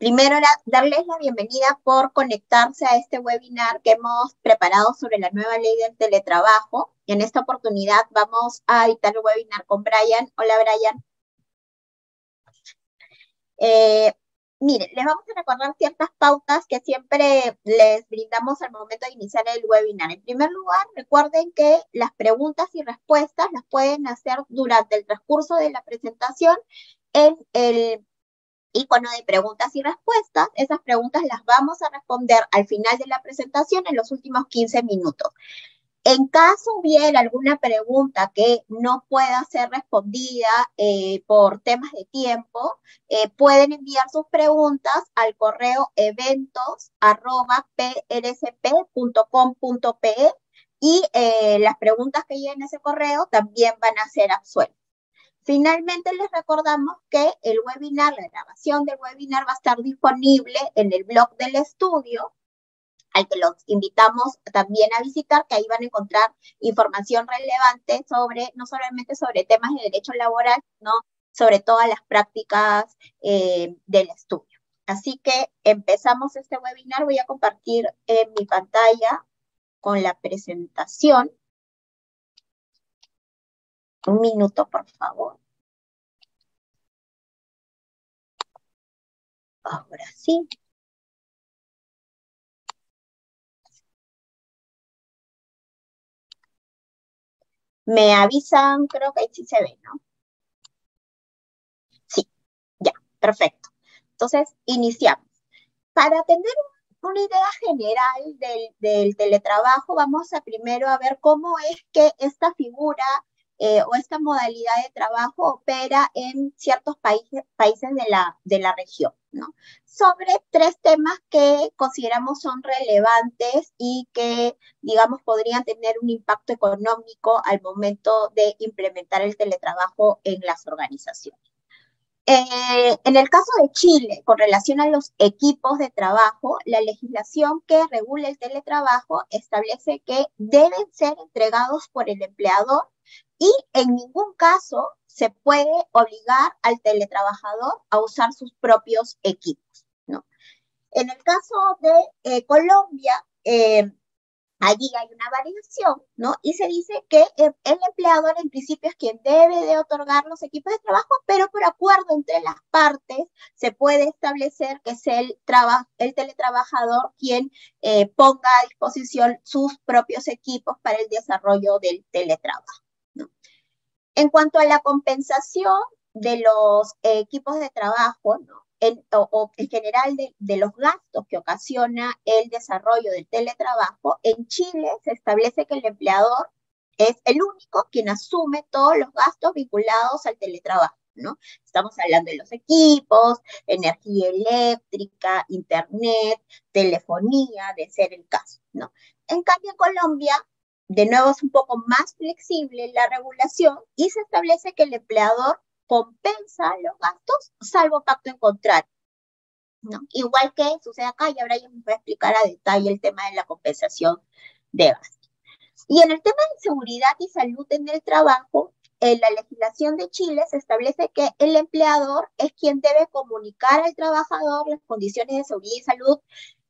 Primero, darles la bienvenida por conectarse a este webinar que hemos preparado sobre la nueva ley del teletrabajo. En esta oportunidad vamos a editar el webinar con Brian. Hola, Brian. Eh, miren, les vamos a recordar ciertas pautas que siempre les brindamos al momento de iniciar el webinar. En primer lugar, recuerden que las preguntas y respuestas las pueden hacer durante el transcurso de la presentación en el icono de preguntas y respuestas. Esas preguntas las vamos a responder al final de la presentación en los últimos 15 minutos. En caso hubiera alguna pregunta que no pueda ser respondida eh, por temas de tiempo, eh, pueden enviar sus preguntas al correo eventos.prsp.com.pe y eh, las preguntas que lleguen a ese correo también van a ser absueltas. Finalmente les recordamos que el webinar, la grabación del webinar va a estar disponible en el blog del estudio, al que los invitamos también a visitar, que ahí van a encontrar información relevante sobre, no solamente sobre temas de derecho laboral, sino sobre todas las prácticas eh, del estudio. Así que empezamos este webinar. Voy a compartir en mi pantalla con la presentación. Un minuto, por favor. Ahora sí. Me avisan, creo que ahí sí se ve, ¿no? Sí, ya, perfecto. Entonces, iniciamos. Para tener una idea general del, del teletrabajo, vamos a primero a ver cómo es que esta figura eh, o esta modalidad de trabajo opera en ciertos países, países de, la, de la región, ¿no? Sobre tres temas que consideramos son relevantes y que, digamos, podrían tener un impacto económico al momento de implementar el teletrabajo en las organizaciones. Eh, en el caso de Chile, con relación a los equipos de trabajo, la legislación que regula el teletrabajo establece que deben ser entregados por el empleador y en ningún caso se puede obligar al teletrabajador a usar sus propios equipos. En el caso de eh, Colombia, eh, allí hay una variación, ¿no? Y se dice que el, empleador en principio es quien debe de otorgar los equipos de trabajo, pero por acuerdo entre las partes se puede establecer que es el, el teletrabajador quien eh, ponga a disposición sus propios equipos para el desarrollo del teletrabajo. En cuanto a la compensación de los equipos de trabajo, o, en general de, los gastos que ocasiona el desarrollo del teletrabajo, en Chile se establece que el empleador es el único quien asume todos los gastos vinculados al teletrabajo. ¿no? Estamos hablando de los equipos, energía eléctrica, internet, telefonía, de ser el caso, ¿no? En cambio, en Colombia de nuevo es un poco más flexible la regulación y se establece que el empleador compensa los gastos salvo pacto en contrario. ¿no? Igual que sucede acá, y ahora yo me voy a explicar a detalle el tema de la compensación de gastos. Y en el tema de seguridad y salud en el trabajo, en la legislación de Chile se establece que el empleador es quien debe comunicar al trabajador las condiciones de seguridad y salud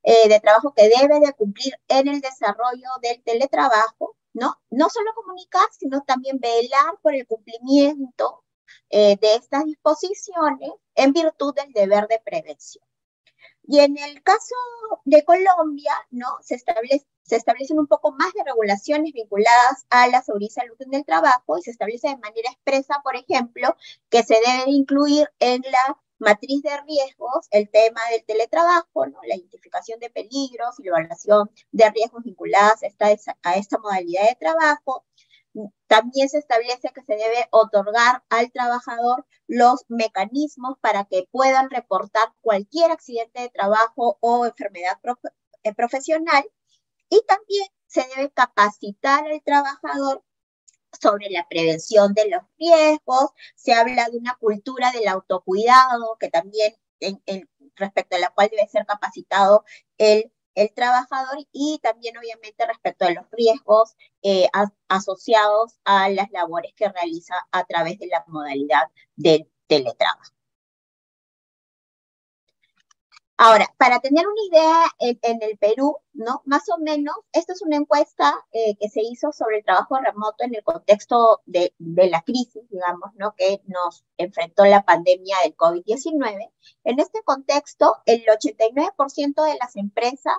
eh, de trabajo que debe de cumplir en el desarrollo del teletrabajo, ¿no? No solo comunicar, sino también velar por el cumplimiento eh, de estas disposiciones en virtud del deber de prevención. Y en el caso de Colombia, ¿no? Se, establece, se establecen un poco más de regulaciones vinculadas a la seguridad y salud en el trabajo y se establece de manera expresa, por ejemplo, que se debe incluir en la matriz de riesgos, el tema del teletrabajo, ¿no? la identificación de peligros y la evaluación de riesgos vinculadas a esta, a esta modalidad de trabajo. También se establece que se debe otorgar al trabajador los mecanismos para que puedan reportar cualquier accidente de trabajo o enfermedad eh, profesional. Y también se debe capacitar al trabajador sobre la prevención de los riesgos, se habla de una cultura del autocuidado, que también en, respecto a la cual debe ser capacitado el, el, trabajador y también obviamente respecto a los riesgos eh, asociados a las labores que realiza a través de la modalidad del teletrabajo. Ahora, para tener una idea en, el Perú, ¿no? Más o menos, esta es una encuesta eh, que se hizo sobre el trabajo remoto en el contexto de, la crisis, digamos, ¿no? Que nos enfrentó la pandemia del COVID-19. En este contexto, el 89% de las empresas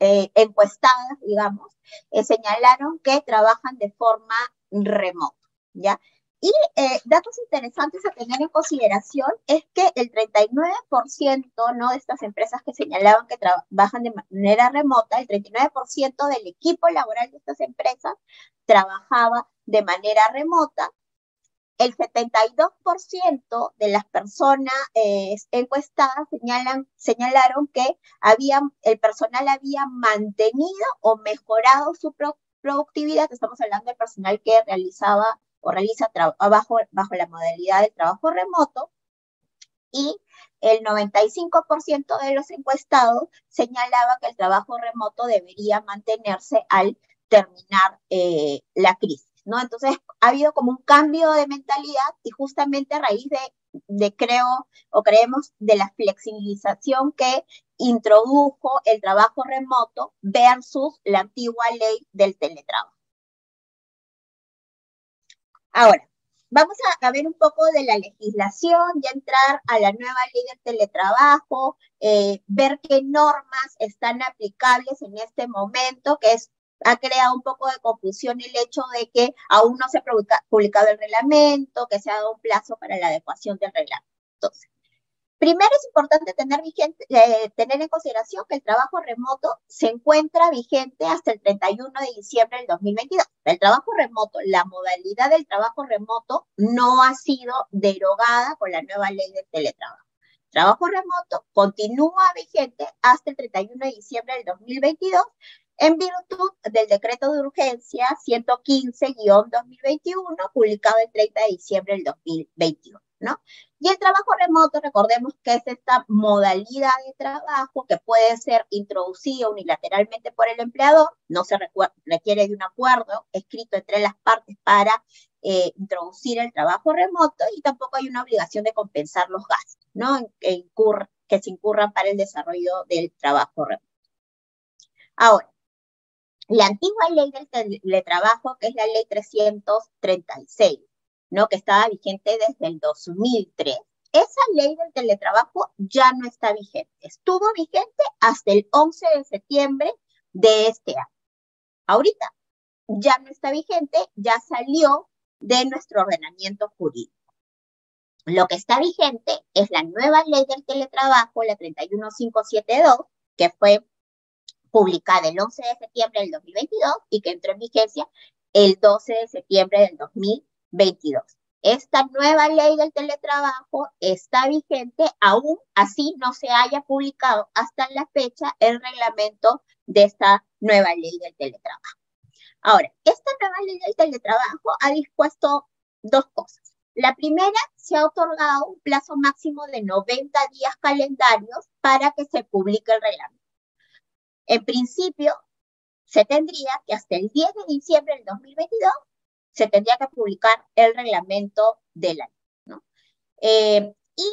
eh, encuestadas, digamos, eh, señalaron que trabajan de forma remota, ¿ya? Y eh, datos interesantes a tener en consideración es que el 39% ¿no? de estas empresas que señalaban que trabajan de manera remota, el 39% del equipo laboral de estas empresas trabajaba de manera remota. El 72% de las personas eh, encuestadas señalan, señalaron que habían, el personal había mantenido o mejorado su productividad. Estamos hablando del personal que realizaba o realiza trabajo bajo la modalidad del trabajo remoto y el 95% de los encuestados señalaba que el trabajo remoto debería mantenerse al terminar eh, la crisis, ¿no? Entonces, ha habido como un cambio de mentalidad y justamente a raíz de, de creo o creemos de la flexibilización que introdujo el trabajo remoto versus la antigua ley del teletrabajo. Ahora, vamos a, ver un poco de la legislación, ya entrar a la nueva ley del teletrabajo, eh, ver qué normas están aplicables en este momento, que es ha creado un poco de confusión el hecho de que aún no se ha publicado el reglamento, que se ha dado un plazo para la adecuación del reglamento. Entonces, Primero es importante tener, vigente, eh, tener en consideración que el trabajo remoto se encuentra vigente hasta el 31 de diciembre del 2022. El trabajo remoto, la modalidad del trabajo remoto no ha sido derogada con la nueva ley del teletrabajo. El trabajo remoto continúa vigente hasta el 31 de diciembre del 2022 en virtud del decreto de urgencia 115-2021 publicado el 30 de diciembre del 2021. Y el trabajo remoto, recordemos que es esta modalidad de trabajo que puede ser introducida unilateralmente por el empleador, no se requiere de un acuerdo escrito entre las partes para eh, introducir el trabajo remoto y tampoco hay una obligación de compensar los gastos. Que, que se incurran para el desarrollo del trabajo remoto. Ahora, la antigua ley del teletrabajo, que es la ley 336, ¿no? que estaba vigente desde el 2003. Esa ley del teletrabajo ya no está vigente. Estuvo vigente hasta el 11 de septiembre de este año. Ahorita ya no está vigente, ya salió de nuestro ordenamiento jurídico. Lo que está vigente es la nueva ley del teletrabajo, la 31572, que fue publicada el 11 de septiembre del 2022 y que entró en vigencia el 12 de septiembre del 2022. 22. Esta nueva ley del teletrabajo está vigente, aún así no se haya publicado hasta la fecha el reglamento de esta nueva ley del teletrabajo. Ahora, esta nueva ley del teletrabajo ha dispuesto dos cosas. La primera, se ha otorgado un plazo máximo de 90 días calendarios para que se publique el reglamento. En principio, se tendría que hasta el 10 de diciembre del 2022 se tendría que publicar el reglamento del año. ¿no? Eh, y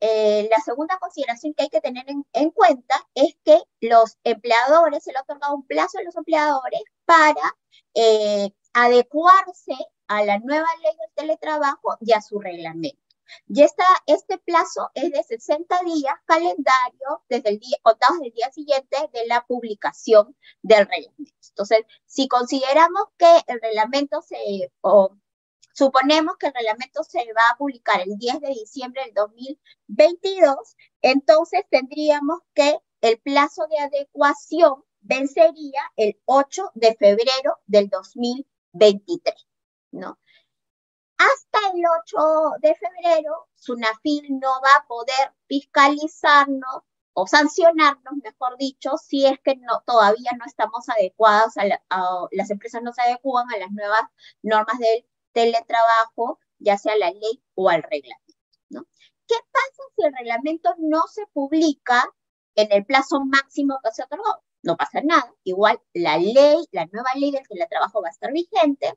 eh, la segunda consideración que hay que tener en, cuenta es que los empleadores, se le ha otorgado un plazo a los empleadores para eh, adecuarse a la nueva ley del teletrabajo y a su reglamento. Y esta, este plazo es de 60 días calendario desde el día, contados del día siguiente de la publicación del reglamento. Entonces, si consideramos que el reglamento se, o suponemos que el reglamento se va a publicar el 10 de diciembre del 2022, entonces tendríamos que el plazo de adecuación vencería el 8 de febrero del 2023, ¿no? Hasta el 8 de febrero, SUNAFIL no va a poder fiscalizarnos o sancionarnos, mejor dicho, si es que todavía no estamos adecuados, a, las empresas no se adecuan a las nuevas normas del teletrabajo, ya sea la ley o al reglamento. ¿Qué pasa si el reglamento no se publica en el plazo máximo que se otorgó? No pasa nada. Igual la ley, la nueva ley del teletrabajo va a estar vigente,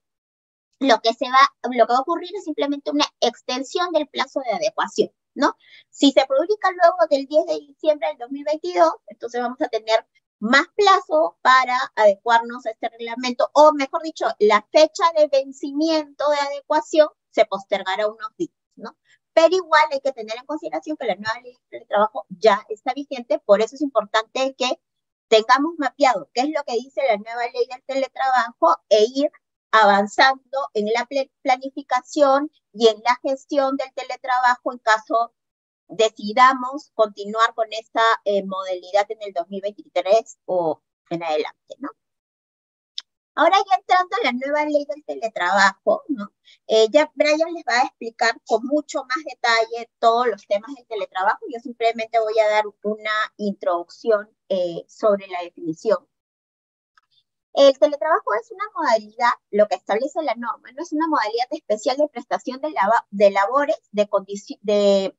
lo que, se va, lo que va a ocurrir es simplemente una extensión del plazo de adecuación, ¿no? Si se publica luego del 10 de diciembre del 2022, entonces vamos a tener más plazo para adecuarnos a este reglamento, o mejor dicho, la fecha de vencimiento de adecuación se postergará unos días, ¿no? Pero igual hay que tener en consideración que la nueva ley de trabajo ya está vigente, por eso es importante que tengamos mapeado qué es lo que dice la nueva ley del teletrabajo e ir avanzando en la planificación y en la gestión del teletrabajo en caso decidamos continuar con esta eh, modalidad en el 2023 o en adelante, ¿no? Ahora ya entrando a la nueva ley del teletrabajo, ¿no? Eh, ya Brian les va a explicar con mucho más detalle todos los temas del teletrabajo. Yo simplemente voy a dar una introducción eh, sobre la definición. El teletrabajo es una modalidad, lo que establece la norma, no es una modalidad especial de prestación de, de labores de, de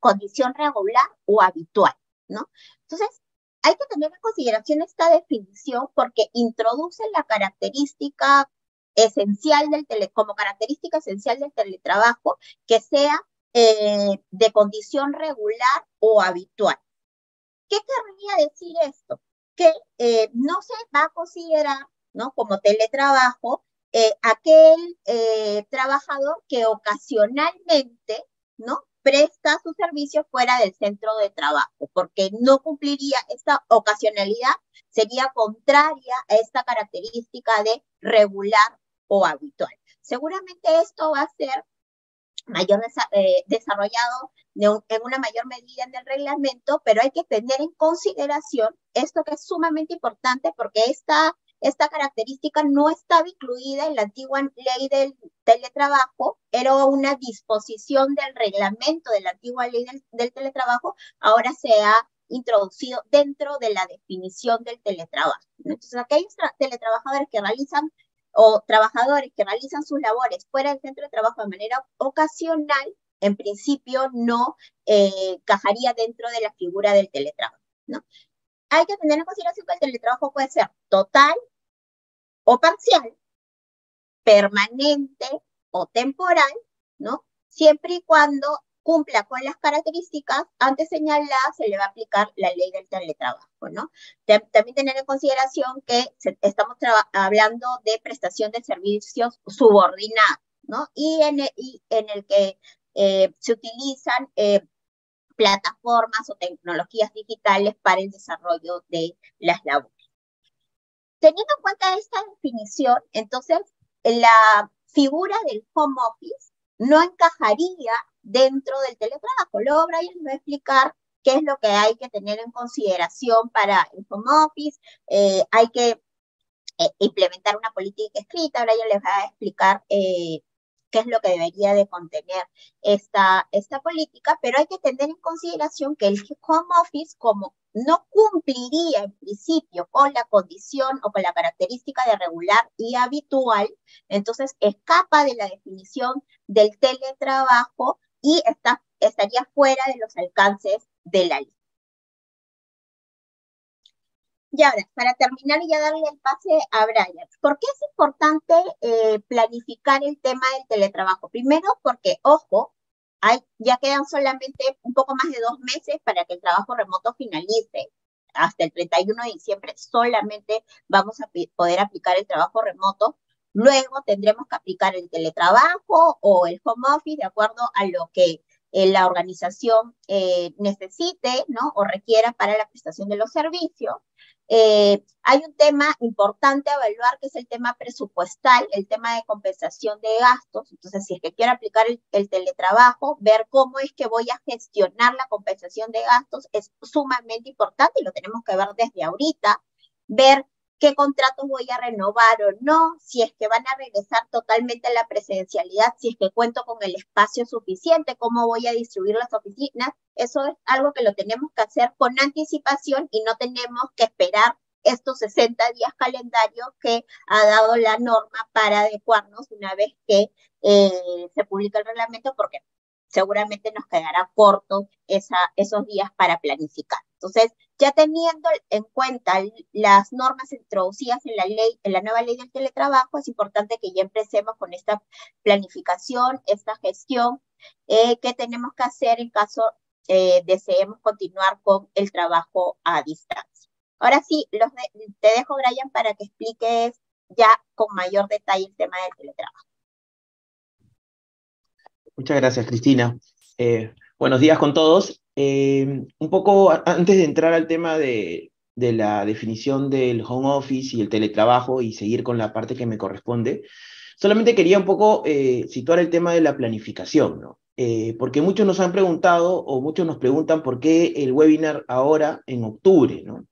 condición regular o habitual, ¿no? Entonces, hay que tener en consideración esta definición porque introduce la característica esencial del tele, como característica esencial del teletrabajo que sea eh, de condición regular o habitual. ¿Qué querría decir esto? Que eh, no se va a considerar ¿no? como teletrabajo eh, aquel trabajador que ocasionalmente ¿no? presta su servicio fuera del centro de trabajo, porque no cumpliría esta ocasionalidad, sería contraria a esta característica de regular o habitual. Seguramente esto va a ser mayor eh, desarrollado en una mayor medida en el reglamento, pero hay que tener en consideración esto que es sumamente importante porque esta esta característica no estaba incluida en la antigua ley del teletrabajo, era una disposición del reglamento de la antigua ley del, teletrabajo, ahora se ha introducido dentro de la definición del teletrabajo. Entonces, aquellos teletrabajadores que realizan o trabajadores que realizan sus labores fuera del centro de trabajo de manera ocasional, en principio no eh, cajaría dentro de la figura del teletrabajo. ¿no? hay que tener en consideración que el teletrabajo puede ser total o parcial, permanente o temporal, ¿no? Siempre y cuando cumpla con las características antes señaladas, se le va a aplicar la ley del teletrabajo, ¿no? También tener en consideración que estamos hablando de prestación de servicios subordinados, ¿no? Y en el, en el que eh, se utilizan eh, plataformas o tecnologías digitales para el desarrollo de las labores. Teniendo en cuenta esta definición, entonces la figura del home office no encajaría dentro del teletrabajo. Luego Brian va a explicar qué es lo que hay que tener en consideración para el home office. Eh, hay que eh, implementar una política escrita. Brian les va a explicar eh, qué es lo que debería de contener esta, esta política, pero hay que tener en consideración que el home office, como no cumpliría en principio con la condición o con la característica de regular y habitual, entonces escapa de la definición del teletrabajo y estaría fuera de los alcances de la ley. Y ahora, para terminar y ya darle el pase a Brian, ¿por qué es importante eh, planificar el tema del teletrabajo? Primero, porque, ojo, ya quedan solamente un poco más de dos meses para que el trabajo remoto finalice. Hasta el 31 de diciembre solamente vamos a poder aplicar el trabajo remoto. Luego tendremos que aplicar el teletrabajo o el home office de acuerdo a lo que eh, la organización eh, necesite ¿no? o requiera para la prestación de los servicios. Eh, hay un tema importante a evaluar que es el tema presupuestal, el tema de compensación de gastos. Entonces, si es que quiero aplicar el, teletrabajo, ver cómo es que voy a gestionar la compensación de gastos es sumamente importante y lo tenemos que ver desde ahorita, ver qué contratos voy a renovar o no, si es que van a regresar totalmente a la presencialidad, si es que cuento con el espacio suficiente, cómo voy a distribuir las oficinas. Eso es algo que lo tenemos que hacer con anticipación y no tenemos que esperar estos 60 días calendarios que ha dado la norma para adecuarnos una vez que eh, se publica el reglamento, porque seguramente nos quedará corto esos días para planificar. Entonces, ya teniendo en cuenta las normas introducidas en la ley, en la nueva ley del teletrabajo, es importante que ya empecemos con esta planificación, esta gestión eh, qué tenemos que hacer en caso eh, deseemos continuar con el trabajo a distancia. Ahora sí, te dejo, Brian, para que expliques ya con mayor detalle el tema del teletrabajo. Muchas gracias, Cristina. Eh, buenos días con todos. Un poco antes de entrar al tema de, de la definición del home office y el teletrabajo y seguir con la parte que me corresponde, solamente quería un poco eh, situar el tema de la planificación, ¿no? Eh, porque muchos nos han preguntado o muchos nos preguntan por qué el webinar ahora en octubre, ¿no?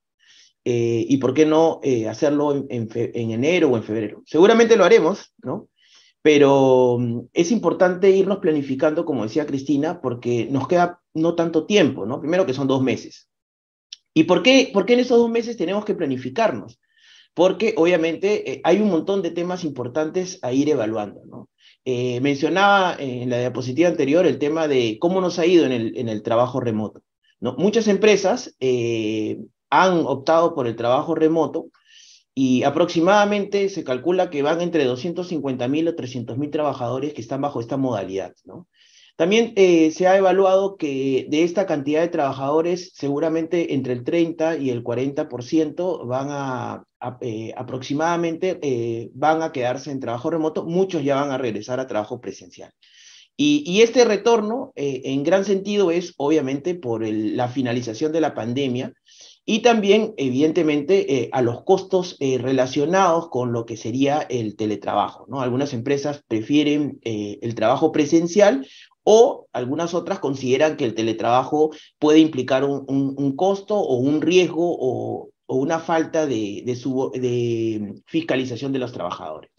Eh, y por qué no hacerlo en, en, enero o en febrero. Seguramente lo haremos, ¿no? Pero mm, es importante irnos planificando, como decía Cristina, porque nos queda no tanto tiempo, ¿no? Primero que son dos meses. ¿Y por qué, por qué en esos dos meses tenemos que planificarnos? Porque obviamente eh, hay un montón de temas importantes a ir evaluando. ¿no? Eh, mencionaba en la diapositiva anterior el tema de cómo nos ha ido en el, en el trabajo remoto. ¿no? Muchas empresas eh, han optado por el trabajo remoto y aproximadamente se calcula que van entre 250.000 o 300.000 trabajadores que están bajo esta modalidad. ¿no? También eh, se ha evaluado que de esta cantidad de trabajadores, seguramente entre el 30 y el 40% van a, eh, aproximadamente eh, van a quedarse en trabajo remoto, muchos ya van a regresar a trabajo presencial. Y, este retorno, en gran sentido, es obviamente por la finalización de la pandemia y también, evidentemente, a los costos relacionados con lo que sería el teletrabajo. ¿no? Algunas empresas prefieren el trabajo presencial o algunas otras consideran que el teletrabajo puede implicar un, costo o un riesgo o, una falta de, de, fiscalización de los trabajadores.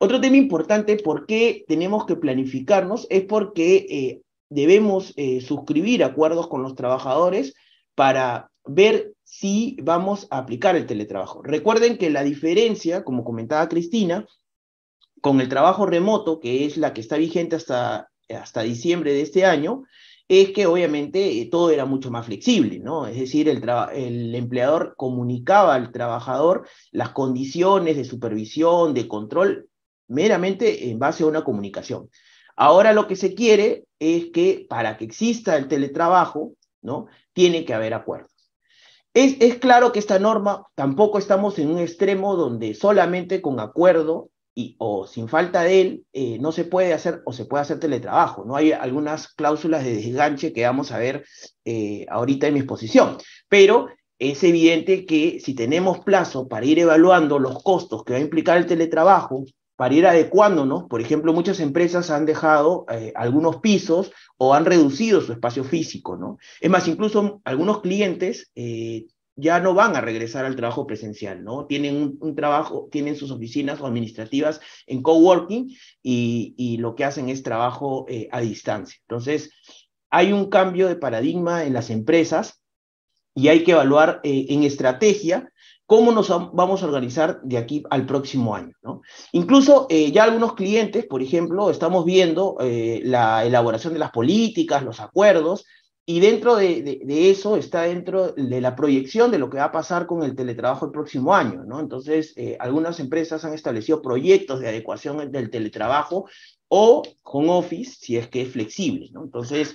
Otro tema importante, ¿por qué tenemos que planificarnos? Es porque eh, debemos eh, suscribir acuerdos con los trabajadores para ver si vamos a aplicar el teletrabajo. Recuerden que la diferencia, como comentaba Cristina, con el trabajo remoto, que es la que está vigente hasta hasta diciembre de este año, es que obviamente eh, todo era mucho más flexible, ¿no? Es decir, el, el, empleador comunicaba al trabajador las condiciones de supervisión, de control, meramente en base a una comunicación. Ahora lo que se quiere es que para que exista el teletrabajo, ¿no? Tiene que haber acuerdos. Es, claro que esta norma tampoco estamos en un extremo donde solamente con acuerdo y, o sin falta de él, eh, no se puede hacer o se puede hacer teletrabajo. ¿no? Hay algunas cláusulas de desganche que vamos a ver eh, ahorita en mi exposición, pero es evidente que si tenemos plazo para ir evaluando los costos que va a implicar el teletrabajo, para ir adecuándonos, por ejemplo, muchas empresas han dejado eh, algunos pisos o han reducido su espacio físico, ¿no? Es más, incluso algunos clientes ya no van a regresar al trabajo presencial, ¿no? Tienen un, trabajo, tienen sus oficinas administrativas en coworking y, y lo que hacen es trabajo eh, a distancia. Entonces, hay un cambio de paradigma en las empresas y hay que evaluar eh, en estrategia cómo nos vamos a organizar de aquí al próximo año. ¿no? Incluso eh, ya algunos clientes, por ejemplo, estamos viendo la elaboración de las políticas, los acuerdos, y dentro de, eso está dentro de la proyección de lo que va a pasar con el teletrabajo el próximo año, ¿no? Entonces, eh, algunas empresas han establecido proyectos de adecuación del teletrabajo o home office, si es que es flexible, ¿no? Entonces,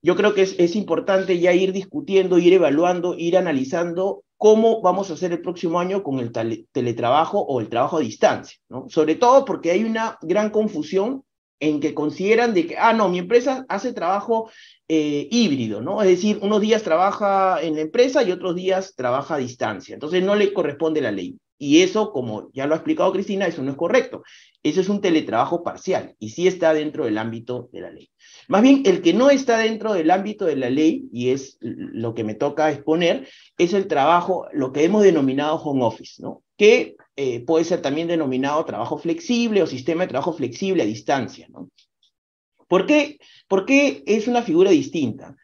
yo creo que es, es importante ya ir discutiendo, ir evaluando, ir analizando cómo vamos a hacer el próximo año con el teletrabajo o el trabajo a distancia, ¿no? Sobre todo porque hay una gran confusión en que consideran de que, ah, no, mi empresa hace trabajo eh, híbrido, ¿no? Es decir, unos días trabaja en la empresa y otros días trabaja a distancia. Entonces no le corresponde la ley. Y eso, como ya lo ha explicado Cristina, eso no es correcto. Eso es un teletrabajo parcial y sí está dentro del ámbito de la ley. Más bien, el que no está dentro del ámbito de la ley, y es lo que me toca exponer, es el trabajo, lo que hemos denominado home office, ¿no? Que eh, puede ser también denominado trabajo flexible o sistema de trabajo flexible a distancia, ¿no? ¿Por qué, ¿Por qué es una figura distinta?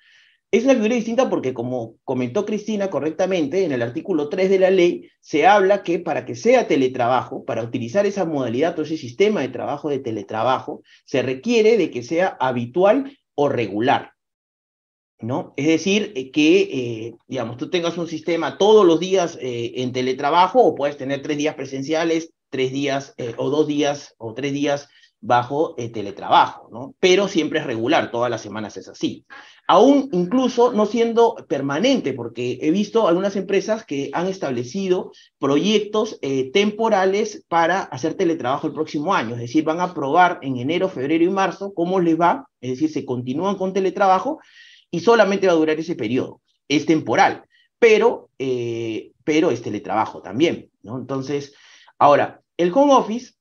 Es una figura distinta porque, como comentó Cristina correctamente, en el artículo 3 de la ley se habla que para que sea teletrabajo, para utilizar esa modalidad o ese sistema de trabajo de teletrabajo, se requiere de que sea habitual o regular. ¿No? Es decir, eh, que, eh, digamos, tú tengas un sistema todos los días eh, en teletrabajo o puedes tener tres días presenciales, tres días o dos días o tres días bajo eh, teletrabajo, ¿no? Pero siempre es regular, todas las semanas es así. Aún incluso no siendo permanente, porque he visto algunas empresas que han establecido proyectos eh, temporales para hacer teletrabajo el próximo año, es decir, van a probar en enero, febrero y marzo cómo les va, es decir, se continúan con teletrabajo y solamente va a durar ese periodo, es temporal, pero, eh, pero es teletrabajo también, ¿no? Entonces, ahora, el home office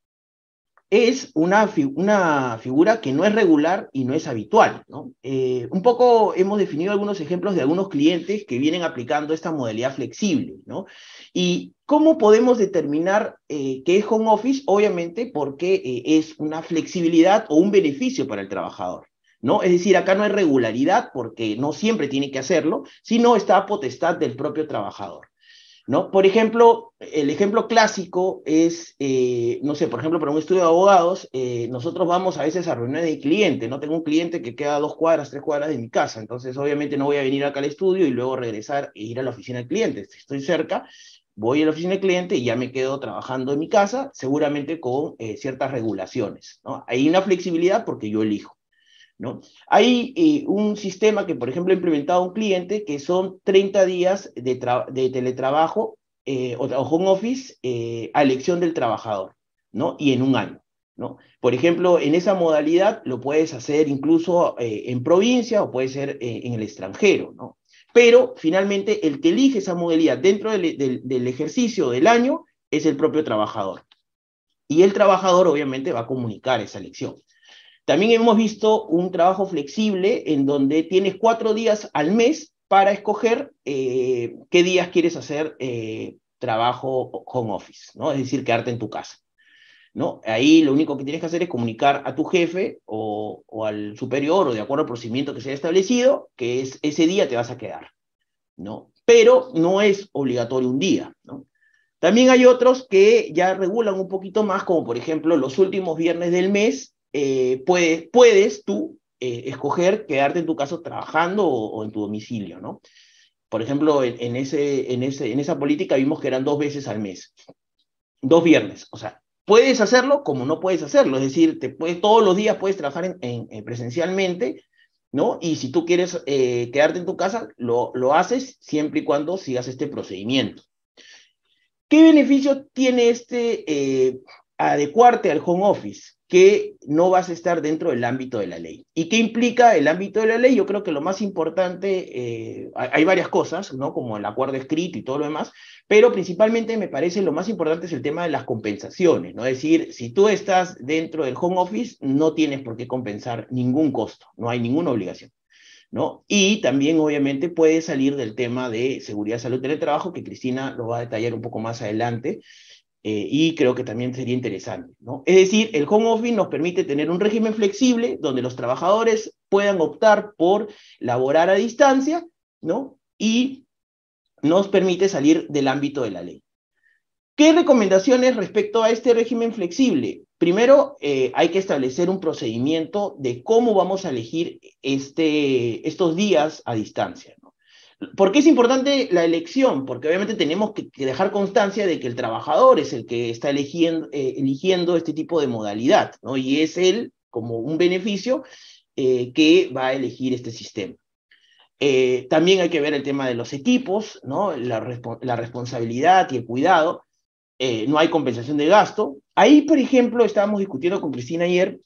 es una, una figura que no es regular y no es habitual. ¿no? Eh, un poco hemos definido algunos ejemplos de algunos clientes que vienen aplicando esta modalidad flexible. ¿no? ¿Y cómo podemos determinar eh, qué es home office? Obviamente porque eh, es una flexibilidad o un beneficio para el trabajador. ¿no? Es decir, acá no hay regularidad porque no siempre tiene que hacerlo, sino está a potestad del propio trabajador. ¿No? Por ejemplo, el ejemplo clásico es, eh, no sé, por ejemplo, para un estudio de abogados, eh, nosotros vamos a veces a reuniones de cliente, ¿no? Tengo un cliente que queda dos cuadras, tres cuadras de mi casa, entonces obviamente no voy a venir acá al estudio y luego regresar e ir a la oficina del cliente. Estoy cerca, voy a la oficina del cliente y ya me quedo trabajando en mi casa, seguramente con eh, ciertas regulaciones, ¿no? Hay una flexibilidad porque yo elijo. ¿No? Hay eh, un sistema que, por ejemplo, ha implementado un cliente que son 30 días de, teletrabajo eh, o, home office eh, a elección del trabajador, ¿no? Y en un año, ¿no? Por ejemplo, en esa modalidad lo puedes hacer incluso en provincia o puede ser en el extranjero, ¿no? Pero finalmente el que elige esa modalidad dentro del, del ejercicio del año es el propio trabajador. Y el trabajador obviamente va a comunicar esa elección. También hemos visto un trabajo flexible en donde tienes cuatro días al mes para escoger eh, qué días quieres hacer eh, trabajo home office, ¿no? Es decir, quedarte en tu casa. ¿no? Ahí lo único que tienes que hacer es comunicar a tu jefe o, al superior o de acuerdo al procedimiento que se haya establecido que es, ese día te vas a quedar, ¿no? Pero no es obligatorio un día, ¿no? También hay otros que ya regulan un poquito más, como por ejemplo los últimos viernes del mes eh, puedes, puedes tú eh, escoger quedarte en tu casa trabajando o, en tu domicilio, ¿no? Por ejemplo, en, ese, en, ese, en esa política vimos que eran dos veces al mes, dos viernes, o sea, puedes hacerlo como no puedes hacerlo, es decir, te puedes, todos los días puedes trabajar en, presencialmente, ¿no? Y si tú quieres eh, quedarte en tu casa, lo, lo haces siempre y cuando sigas este procedimiento. ¿Qué beneficio tiene este adecuarte al home office? que no vas a estar dentro del ámbito de la ley. ¿Y qué implica el ámbito de la ley? Yo creo que lo más importante, eh, hay varias cosas, ¿no? Como el acuerdo escrito y todo lo demás, pero principalmente me parece lo más importante es el tema de las compensaciones, ¿no? Es decir, si tú estás dentro del home office, no tienes por qué compensar ningún costo, no hay ninguna obligación. ¿No? Y también, obviamente, puede salir del tema de seguridad, salud, teletrabajo, que Cristina lo va a detallar un poco más adelante, eh, y creo que también sería interesante. ¿no? Es decir, el home office nos permite tener un régimen flexible donde los trabajadores puedan optar por laborar a distancia ¿no? y nos permite salir del ámbito de la ley. ¿Qué recomendaciones respecto a este régimen flexible? Primero, eh, hay que establecer un procedimiento de cómo vamos a elegir este, estos días a distancia. ¿Por qué es importante la elección? Porque obviamente tenemos que, dejar constancia de que el trabajador es el que está eligiendo, eh, eligiendo este tipo de modalidad, ¿no? Y es él, como un beneficio, eh, que va a elegir este sistema. Eh, también hay que ver el tema de los equipos, ¿no? La, la responsabilidad y el cuidado. no hay compensación de gasto. Ahí, por ejemplo, estábamos discutiendo con Cristina ayer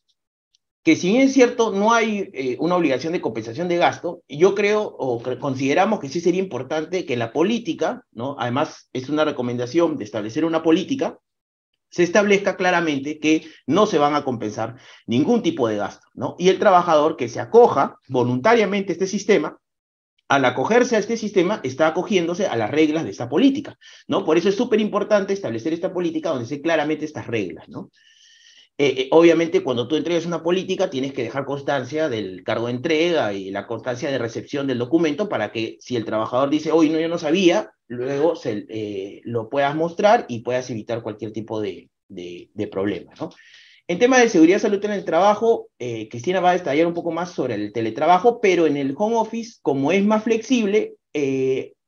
que si bien es cierto, no hay eh, una obligación de compensación de gasto, yo creo o consideramos que sí sería importante que la política, ¿no? además es una recomendación de establecer una política, se establezca claramente que no se van a compensar ningún tipo de gasto, ¿no? Y el trabajador que se acoja voluntariamente a este sistema, al acogerse a este sistema, está acogiéndose a las reglas de esta política, ¿no? Por eso es súper importante establecer esta política donde se claramente estas reglas, ¿no? Eh, eh, obviamente cuando tú entregas una política tienes que dejar constancia del cargo de entrega y la constancia de recepción del documento para que si el trabajador dice, hoy no, yo no sabía, luego se, eh, lo puedas mostrar y puedas evitar cualquier tipo de, de, problema. En tema de seguridad y salud en el trabajo, Cristina va a detallar un poco más sobre el teletrabajo, pero en el home office, como es más flexible,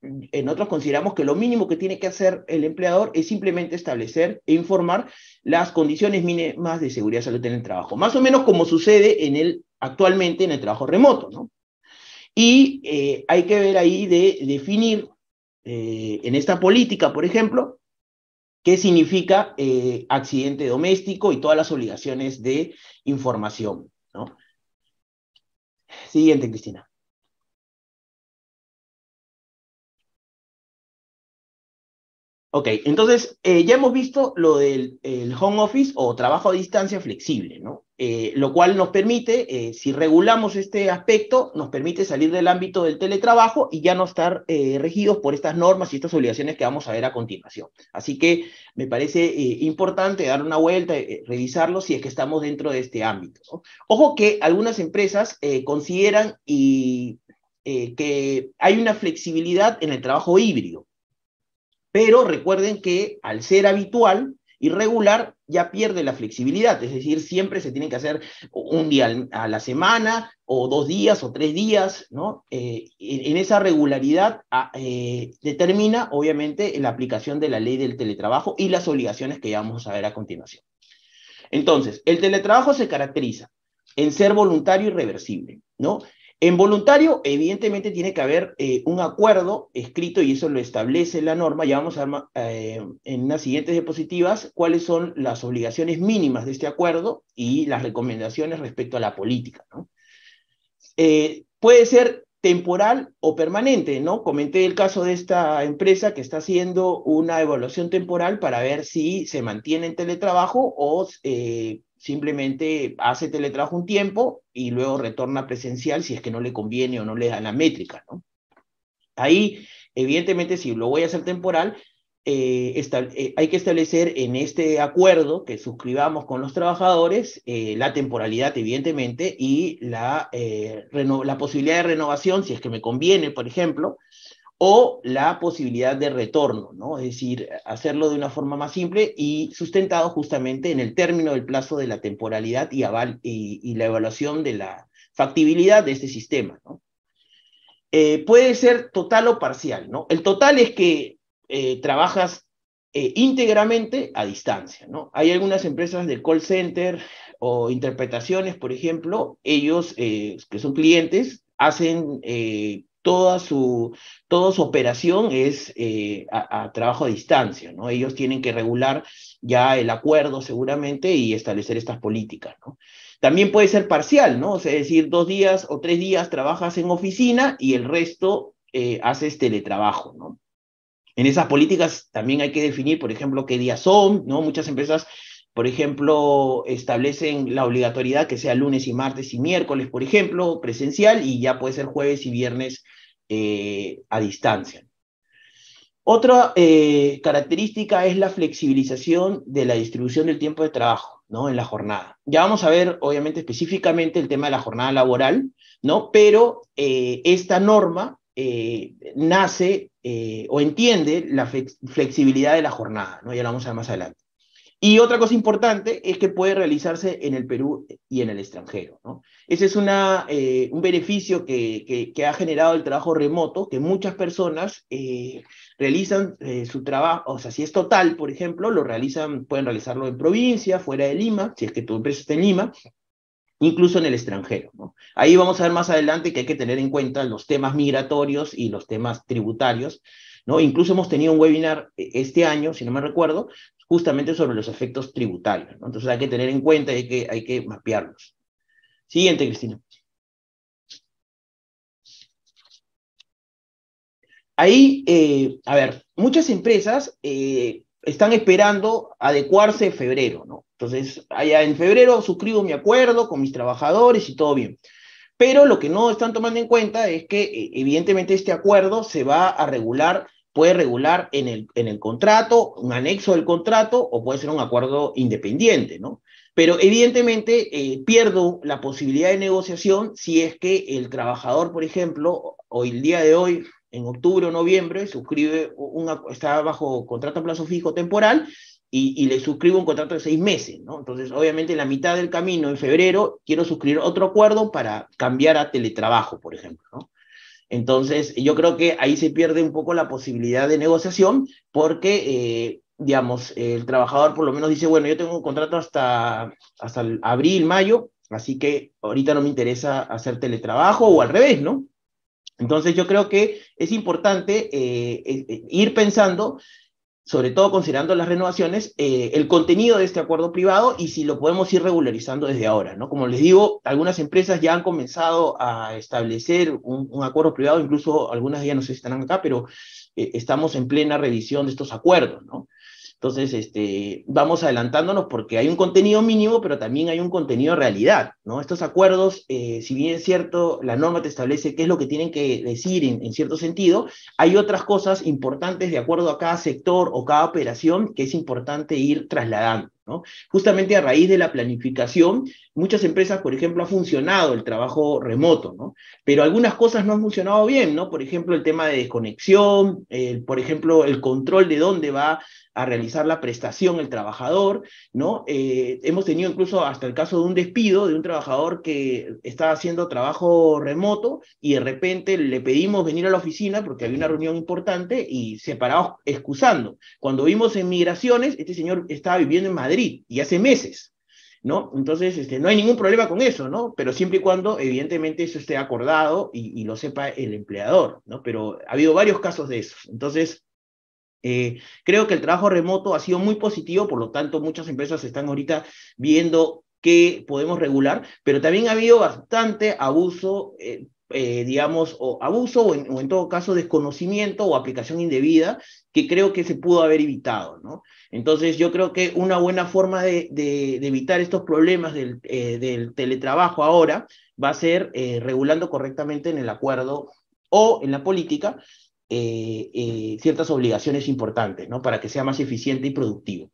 nosotros consideramos que lo mínimo que tiene que hacer el empleador es simplemente establecer e informar las condiciones mínimas de seguridad y salud en el trabajo, más o menos como sucede en el, actualmente en el trabajo remoto, ¿no? Y eh, hay que ver ahí de definir eh, en esta política, por ejemplo, qué significa eh, accidente doméstico y todas las obligaciones de información. Siguiente, Cristina. Ok, entonces eh, ya hemos visto lo del home office o trabajo a distancia flexible, ¿no? Eh, lo cual nos permite, eh, si regulamos este aspecto, nos permite salir del ámbito del teletrabajo y ya no estar regidos por estas normas y estas obligaciones que vamos a ver a continuación. Así que me parece importante dar una vuelta, revisarlo si es que estamos dentro de este ámbito. Ojo que algunas empresas consideran y, que hay una flexibilidad en el trabajo híbrido. Pero recuerden que al ser habitual y regular ya pierde la flexibilidad, es decir, siempre se tiene que hacer un día a la semana o dos días o tres días, ¿no? Eh, en esa regularidad ah, eh, determina, obviamente, la aplicación de la ley del teletrabajo y las obligaciones que ya vamos a ver a continuación. Entonces, el teletrabajo se caracteriza en ser voluntario y reversible, ¿no? En voluntario, evidentemente, tiene que haber eh, un acuerdo escrito y eso lo establece la norma. Ya vamos a eh, en unas siguientes diapositivas cuáles son las obligaciones mínimas de este acuerdo y las recomendaciones respecto a la política. Eh, puede ser temporal o permanente, ¿no? Comenté el caso de esta empresa que está haciendo una evaluación temporal para ver si se mantiene en teletrabajo o simplemente hace teletrabajo un tiempo y luego retorna presencial si es que no le conviene o no le da la métrica, ¿no? Ahí, evidentemente, si lo voy a hacer temporal, eh, eh, hay que establecer en este acuerdo que suscribamos con los trabajadores eh, la temporalidad, evidentemente, y la, la posibilidad de renovación, si es que me conviene, por ejemplo, o la posibilidad de retorno, ¿no? Es decir, hacerlo de una forma más simple y sustentado justamente en el término del plazo de la temporalidad y, la evaluación de la factibilidad de este sistema, ¿no? Eh, puede ser total o parcial, ¿no? El total es que eh, trabajas eh, íntegramente a distancia, ¿no? Hay algunas empresas de call center o interpretaciones, por ejemplo, ellos que son clientes hacen toda su, toda su operación es eh, a, trabajo a distancia, ¿no? Ellos tienen que regular ya el acuerdo seguramente y establecer estas políticas, ¿no? También puede ser parcial, ¿no? O sea, es decir, dos días o tres días trabajas en oficina y el resto eh, haces teletrabajo, ¿no? En esas políticas también hay que definir, por ejemplo, qué días son, ¿no? Muchas empresas por ejemplo, establecen la obligatoriedad que sea lunes y martes y miércoles, por ejemplo, presencial, y ya puede ser jueves y viernes eh, a distancia. Otra eh, característica es la flexibilización de la distribución del tiempo de trabajo, ¿no? En la jornada. Ya vamos a ver, obviamente, específicamente el tema de la jornada laboral, ¿no? Pero eh, esta norma nace o entiende la flexibilidad de la jornada, ¿no? Ya lo vamos a ver más adelante. Y otra cosa importante es que puede realizarse en el Perú y en el extranjero. Ese es eh, un beneficio que, ha generado el trabajo remoto, que muchas personas eh, realizan eh, su trabajo, o sea, si es total, por ejemplo, lo realizan, pueden realizarlo en provincia, fuera de Lima, si es que tu empresa está en Lima, incluso en el extranjero. Ahí vamos a ver más adelante que hay que tener en cuenta los temas migratorios y los temas tributarios. Incluso hemos tenido un webinar este año, si no me recuerdo, justamente sobre los efectos tributarios. Entonces hay que tener en cuenta y hay que, hay que mapearlos. Siguiente, Cristina. Ahí, eh, a ver, muchas empresas eh, están esperando adecuarse en febrero, ¿no? Entonces, allá en febrero suscribo mi acuerdo con mis trabajadores y todo bien. Pero lo que no están tomando en cuenta es que, eh, evidentemente, este acuerdo se va a regular puede regular en el, en el contrato, un anexo del contrato, o puede ser un acuerdo independiente, ¿no? Pero evidentemente eh, pierdo la posibilidad de negociación si es que el trabajador, por ejemplo, hoy el día de hoy, en octubre o noviembre, suscribe una, está bajo contrato a plazo fijo temporal y, y, le suscribo un contrato de seis meses, ¿no? Entonces, obviamente, en la mitad del camino, en febrero, quiero suscribir otro acuerdo para cambiar a teletrabajo, por ejemplo, ¿no? Entonces, yo creo que ahí se pierde un poco la posibilidad de negociación porque, eh, digamos, el trabajador por lo menos dice, bueno, yo tengo un contrato hasta, hasta abril, mayo, así que ahorita no me interesa hacer teletrabajo o al revés, ¿no? Entonces yo creo que es importante eh, eh, ir pensando sobre todo considerando las renovaciones, eh, el contenido de este acuerdo privado y si lo podemos ir regularizando desde ahora, ¿no? Como les digo, algunas empresas ya han comenzado a establecer un, acuerdo privado, incluso algunas ya no sé si están acá, pero estamos en plena revisión de estos acuerdos, ¿no? Entonces, este, vamos adelantándonos porque hay un contenido mínimo, pero también hay un contenido realidad, ¿no? Estos acuerdos, eh, si bien es cierto, la norma te establece qué es lo que tienen que decir en, cierto sentido, hay otras cosas importantes de acuerdo a cada sector o cada operación que es importante ir trasladando. ¿no? Justamente a raíz de la planificación, muchas empresas, por ejemplo, ha funcionado el trabajo remoto, ¿no? Pero algunas cosas no han funcionado bien, ¿no? Por ejemplo, el tema de desconexión, por ejemplo, el control de dónde va a realizar la prestación el trabajador, ¿no? Eh, hemos tenido incluso hasta el caso de un despido de un trabajador que estaba haciendo trabajo remoto y de repente le pedimos venir a la oficina porque había una reunión importante y separados excusando. Cuando vimos en migraciones, este señor estaba viviendo en Madrid y hace meses. ¿no? Entonces, este, no hay ningún problema con eso, ¿no? Pero siempre y cuando, evidentemente, eso esté acordado y, y, lo sepa el empleador, ¿no? Pero ha habido varios casos de eso. Entonces, eh, creo que el trabajo remoto ha sido muy positivo, por lo tanto muchas empresas están ahorita viendo qué podemos regular, pero también ha habido bastante abuso, eh, eh, digamos, o abuso o en, todo caso desconocimiento o aplicación indebida que creo que se pudo haber evitado, ¿no? Entonces yo creo que una buena forma de, evitar estos problemas del, del, teletrabajo ahora va a ser regulando correctamente en el acuerdo o en la política eh, eh, ciertas obligaciones importantes, ¿no? Para que sea más eficiente y productivo.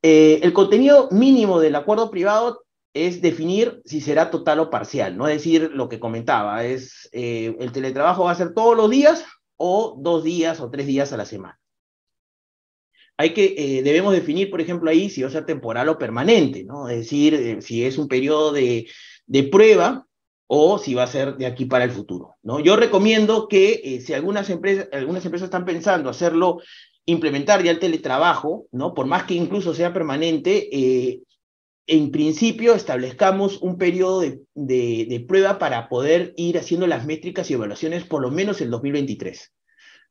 Eh, el contenido mínimo del acuerdo privado es definir si será total o parcial, no es decir lo que comentaba, es el teletrabajo va a ser todos los días o dos días o tres días a la semana. Hay que, debemos definir, por ejemplo, ahí si va a ser temporal o permanente, ¿no? Es decir, si es un periodo de, de prueba, o si va a ser de aquí para el futuro. ¿no? Yo recomiendo que eh, si algunas empresas, algunas empresas están pensando hacerlo, implementar ya el teletrabajo, ¿no? por más que incluso sea permanente, eh, en principio establezcamos un periodo de, de, prueba para poder ir haciendo las métricas y evaluaciones por lo menos el 2023.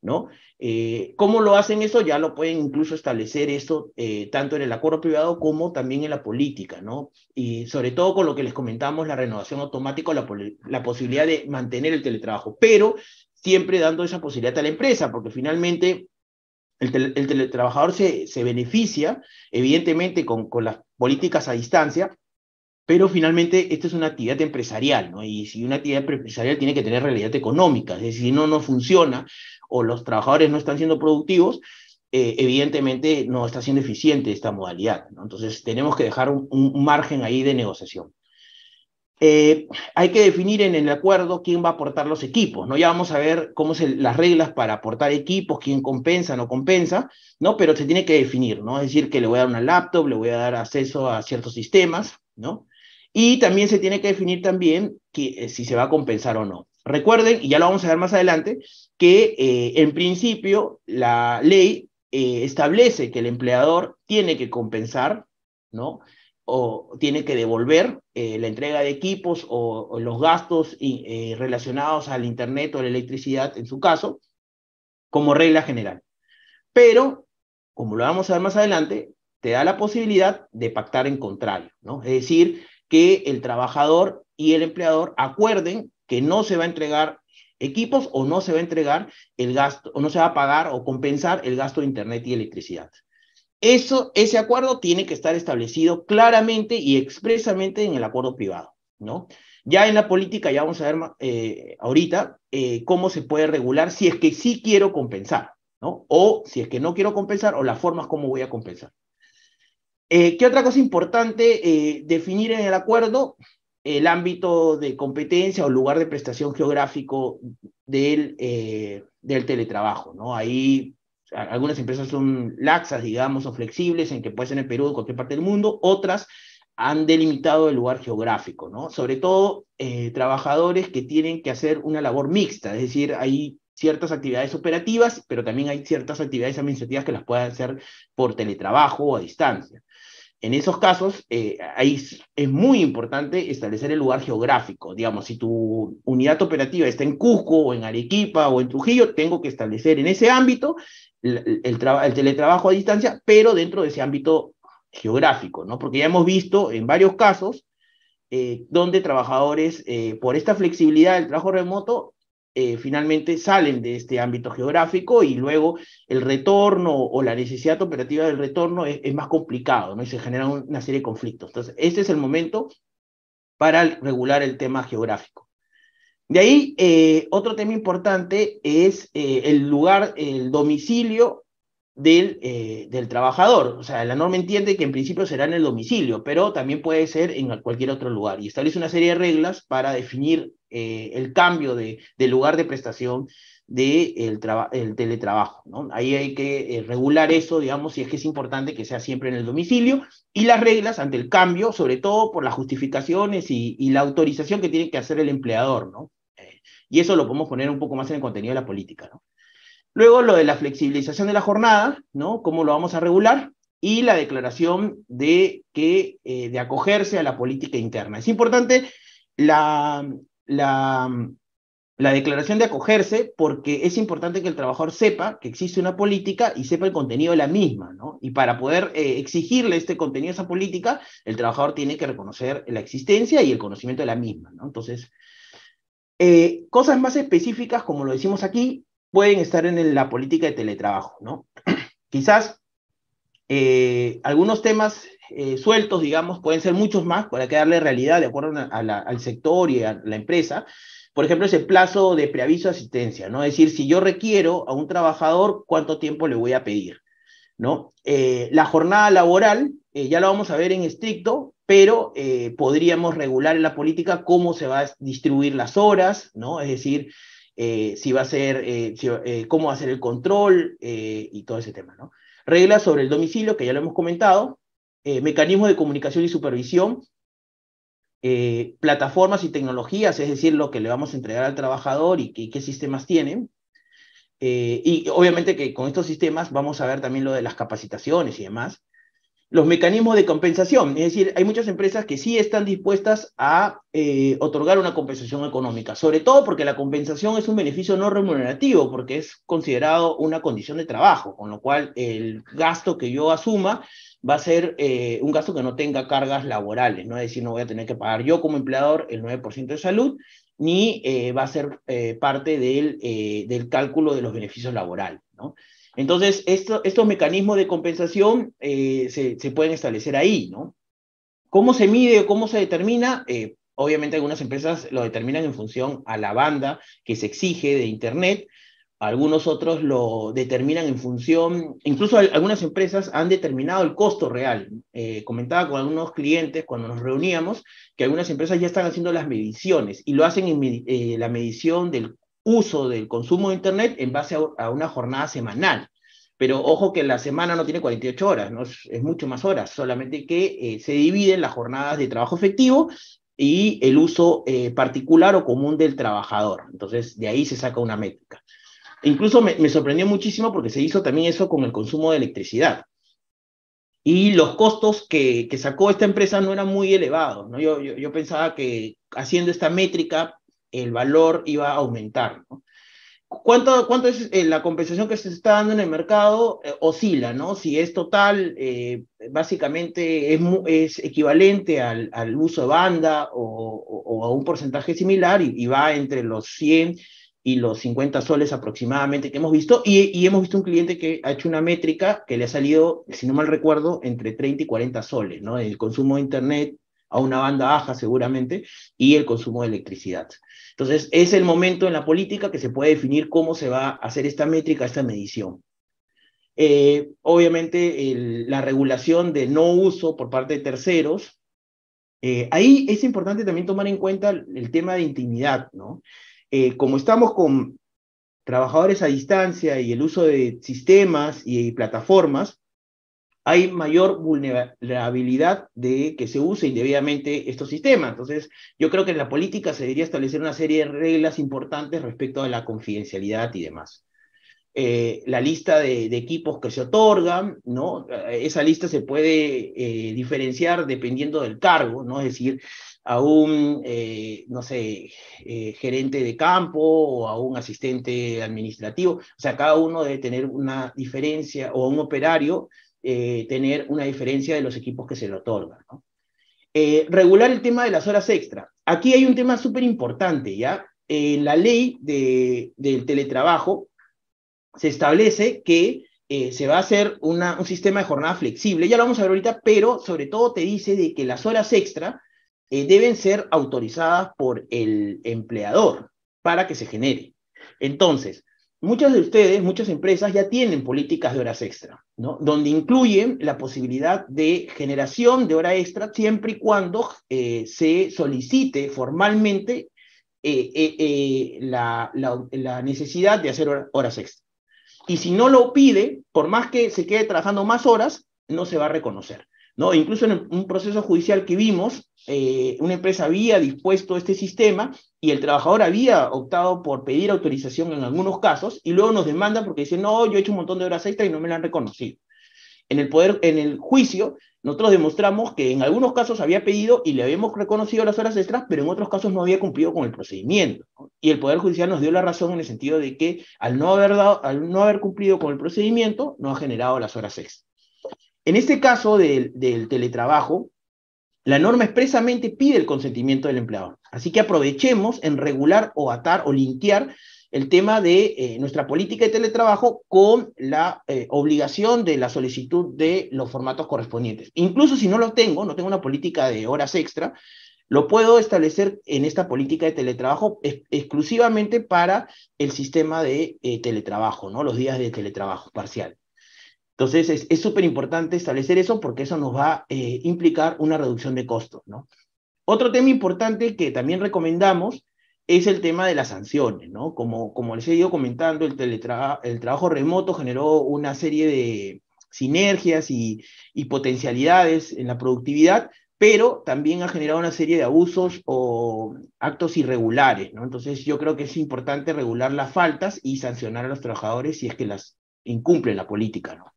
¿No? Eh, ¿Cómo lo hacen eso? Ya lo pueden incluso establecer esto eh, tanto en el acuerdo privado como también en la política, ¿no? Y sobre todo con lo que les comentamos, la renovación automática, la, la posibilidad de mantener el teletrabajo, pero siempre dando esa posibilidad a la empresa, porque finalmente el, el teletrabajador se, se, beneficia, evidentemente, con, con las políticas a distancia, pero finalmente esto es una actividad empresarial, ¿no? Y si una actividad empresarial tiene que tener realidad económica, es decir, si no, no funciona, o los trabajadores no están siendo productivos, eh, evidentemente no está siendo eficiente esta modalidad. ¿no? Entonces tenemos que dejar un, margen ahí de negociación. Eh, hay que definir en el acuerdo quién va a aportar los equipos, ¿no? Ya vamos a ver cómo son las reglas para aportar equipos, quién compensa, no compensa, ¿no? Pero se tiene que definir, ¿no? Es decir, que le voy a dar una laptop, le voy a dar acceso a ciertos sistemas, ¿no? Y también se tiene que definir también eh, si se va a compensar o no. Recuerden, y ya lo vamos a ver más adelante, que eh, en principio la ley eh, establece que el empleador tiene que compensar, ¿no? O tiene que devolver la entrega de equipos o, los gastos relacionados al Internet o la electricidad, en su caso, como regla general. Pero, como lo vamos a ver más adelante, te da la posibilidad de pactar en contrario, ¿no? Es decir, que el trabajador y el empleador acuerden que no se va a entregar equipos o no se va a entregar el gasto, o no se va a pagar o compensar el gasto de Internet y electricidad. Eso, ese acuerdo tiene que estar establecido claramente y expresamente en el acuerdo privado, ¿no? Ya en la política, ya vamos a ver eh, ahorita eh, cómo se puede regular si es que sí quiero compensar, ¿no? O si es que no quiero compensar o las formas como voy a compensar. Eh, ¿Qué otra cosa importante definir en el acuerdo? el ámbito de competencia o lugar de prestación geográfico del, eh, teletrabajo, ¿no? Ahí algunas empresas son laxas, digamos, o flexibles, en que puede ser en Perú o cualquier parte del mundo, otras han delimitado el lugar geográfico, ¿no? Sobre todo eh, trabajadores que tienen que hacer una labor mixta, es decir, hay ciertas actividades operativas, pero también hay ciertas actividades administrativas que las pueden hacer por teletrabajo o a distancia. En esos casos, eh, ahí es muy importante establecer el lugar geográfico. Digamos, si tu unidad operativa está en Cusco o en Arequipa o en Trujillo, tengo que establecer en ese ámbito el, el teletrabajo a distancia, pero dentro de ese ámbito geográfico, ¿no? Porque ya hemos visto en varios casos eh, donde trabajadores, eh, por esta flexibilidad del trabajo remoto, eh, finalmente salen de este ámbito geográfico y luego el retorno o la necesidad operativa del retorno es, más complicado, ¿no? Y se generan una serie de conflictos. Entonces, este es el momento para regular el tema geográfico. De ahí, otro tema importante es el lugar, el domicilio del, eh, del, trabajador. O sea, la norma entiende que en principio será en el domicilio, pero también puede ser en cualquier otro lugar. Y establece una serie de reglas para definir eh, el cambio de, lugar de prestación del de el teletrabajo. ¿no? Ahí hay que eh, regular eso, digamos, si es que es importante que sea siempre en el domicilio, y las reglas ante el cambio, sobre todo por las justificaciones y, y la autorización que tiene que hacer el empleador. ¿no? y eso lo podemos poner un poco más en el contenido de la política. ¿no? Luego lo de la flexibilización de la jornada, ¿no? ¿Cómo lo vamos a regular? Y la declaración de, que, eh, de acogerse a la política interna. Es importante la, la, la declaración de acogerse porque es importante que el trabajador sepa que existe una política y sepa el contenido de la misma, ¿no? Y para poder eh, exigirle este contenido a esa política, el trabajador tiene que reconocer la existencia y el conocimiento de la misma, ¿no? Entonces, eh, cosas más específicas, como lo decimos aquí, pueden estar en la política de teletrabajo, ¿no? Quizás eh, algunos temas eh, sueltos, digamos, pueden ser muchos más para que darle realidad de acuerdo al sector y a la empresa. Por ejemplo, ese plazo de preaviso de asistencia, ¿no? Es decir, si yo requiero a un trabajador, ¿cuánto tiempo le voy a pedir? ¿No? Eh, la jornada laboral, ya lo vamos a ver en estricto, pero podríamos regular en la política cómo se va a distribuir las horas, ¿no? Es decir, eh, si va a ser, eh, eh, cómo va a ser el control y todo ese tema, ¿no? Reglas sobre el domicilio, que ya lo hemos comentado, mecanismos de comunicación y supervisión, plataformas y tecnologías, es decir, lo que le vamos a entregar al trabajador y qué sistemas tienen. y obviamente que con estos sistemas vamos a ver también lo de las capacitaciones y demás los mecanismos de compensación. Es decir, hay muchas empresas que sí están dispuestas a eh, otorgar una compensación económica, sobre todo porque la compensación es un beneficio no remunerativo, porque es considerado una condición de trabajo, con lo cual el gasto que yo asuma va a ser eh, un gasto que no tenga cargas laborales, ¿no? Es decir, no voy a tener que pagar yo como empleador el 9% de salud, ni eh, va a ser parte del, del cálculo de los beneficios laborales, ¿no? Entonces, estos mecanismos de compensación eh, se, pueden establecer ahí, ¿no? ¿Cómo se mide o cómo se determina? Eh, obviamente algunas empresas lo determinan en función a la banda que se exige de Internet, algunos otros lo determinan en función, incluso algunas empresas han determinado el costo real. Eh, comentaba con algunos clientes cuando nos reuníamos que algunas empresas ya están haciendo las mediciones y lo hacen en la medición del uso del consumo de Internet en base a, una jornada semanal. Pero ojo que la semana no tiene 48 horas, ¿no? es, mucho más horas, solamente que eh, se dividen las jornadas de trabajo efectivo y el uso eh, particular o común del trabajador. Entonces, de ahí se saca una métrica. Incluso me, sorprendió muchísimo porque se hizo también eso con el consumo de electricidad. Y los costos que, que sacó esta empresa no eran muy elevados. ¿no? Yo, yo, yo pensaba que haciendo esta métrica el valor iba a aumentar. ¿Cuánto, ¿Cuánto es eh, la compensación que se está dando en el mercado? Eh, oscila, ¿no? Si es total, eh, básicamente es, es equivalente al, al, uso de banda o, o, a un porcentaje similar y, va entre los 100 y los 50 soles aproximadamente que hemos visto. Y, y, hemos visto un cliente que ha hecho una métrica que le ha salido, si no mal recuerdo, entre 30 y 40 soles, ¿no? El consumo de Internet a una banda baja seguramente y el consumo de electricidad. Entonces, es el momento en la política que se puede definir cómo se va a hacer esta métrica, esta medición. Eh, obviamente, la regulación de no uso por parte de terceros. Eh, ahí es importante también tomar en cuenta el tema de intimidad, ¿no? Eh, como estamos con trabajadores a distancia y el uso de sistemas y plataformas, hay mayor vulnerabilidad de que se use indebidamente estos sistemas. Entonces, yo creo que en la política se debería establecer una serie de reglas importantes respecto a la confidencialidad y demás. Eh, la lista de, equipos que se otorgan, ¿no? Esa lista se puede eh, diferenciar dependiendo del cargo, ¿no? Es decir, a un, eh, no sé, gerente de campo o a un asistente administrativo. O sea, cada uno debe tener una diferencia, o a un operario tener una diferencia de los equipos que se le otorgan, ¿no? regular el tema de las horas extra. Aquí hay un tema súper importante, ¿ya? En la ley de, del teletrabajo, se establece que eh, se va a hacer un sistema de jornada flexible, ya lo vamos a ver ahorita, pero sobre todo te dice de que las horas extra eh, deben ser autorizadas por el empleador para que se genere. Entonces, muchas de ustedes, muchas empresas ya tienen políticas de horas extra, ¿no? Donde incluyen la posibilidad de generación de hora extra siempre y cuando eh, se solicite formalmente la, la, necesidad de hacer horas extra. Y si no lo pide, por más que se quede trabajando más horas, no se va a reconocer. Incluso en un proceso judicial que vimos, eh, una empresa había dispuesto este sistema y el trabajador había optado por pedir autorización en algunos casos y luego nos demanda porque dice, no, yo he hecho un montón de horas extra y no me la han reconocido. En el, poder, en el juicio, nosotros demostramos que en algunos casos había pedido y le habíamos reconocido las horas extras, pero en otros casos no había cumplido con el procedimiento. Y el Poder Judicial nos dio la razón en el sentido de que al no haber, dado, al no haber cumplido con el procedimiento, no ha generado las horas extras. En este caso del, teletrabajo, la norma expresamente pide el consentimiento del empleador. Así que aprovechemos en regular o atar o linkear el tema de eh, nuestra política de teletrabajo con la eh, obligación de la solicitud de los formatos correspondientes. Incluso si no lo tengo, no tengo una política de horas extra, lo puedo establecer en esta política de teletrabajo exclusivamente para el sistema de eh, teletrabajo, ¿no? Los días de teletrabajo parcial. Entonces, es súper importante establecer eso porque eso nos va a implicar una reducción de costos, ¿no? Otro tema importante que también recomendamos es el tema de las sanciones, ¿no? Como, les he ido comentando, el, el trabajo remoto generó una serie de sinergias y, y, potencialidades en la productividad, pero también ha generado una serie de abusos o actos irregulares, ¿no? Entonces yo creo que es importante regular las faltas y sancionar a los trabajadores si es que las incumplen la política, ¿no?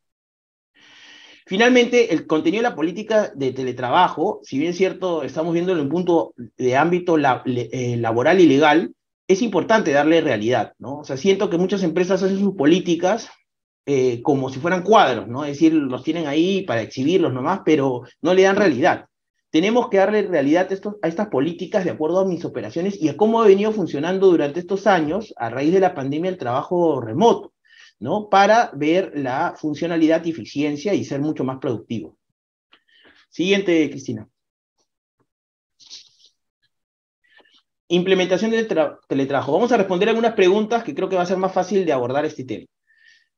Finalmente, el contenido de la política de teletrabajo, si bien cierto, estamos viéndolo en un punto de ámbito eh, laboral y legal, es importante darle realidad, ¿no? O sea, siento que muchas empresas hacen sus políticas eh, como si fueran cuadros, ¿no? Es decir, los tienen ahí para exhibirlos nomás, pero no le dan realidad. Tenemos que darle realidad a, a estas políticas de acuerdo a mis operaciones y a cómo ha venido funcionando durante estos años a raíz de la pandemia el trabajo remoto. ¿No? Para ver la funcionalidad y eficiencia y ser mucho más productivo. Siguiente, Cristina. Implementación del teletrabajo. Vamos a responder algunas preguntas que creo que va a ser más fácil de abordar este tema.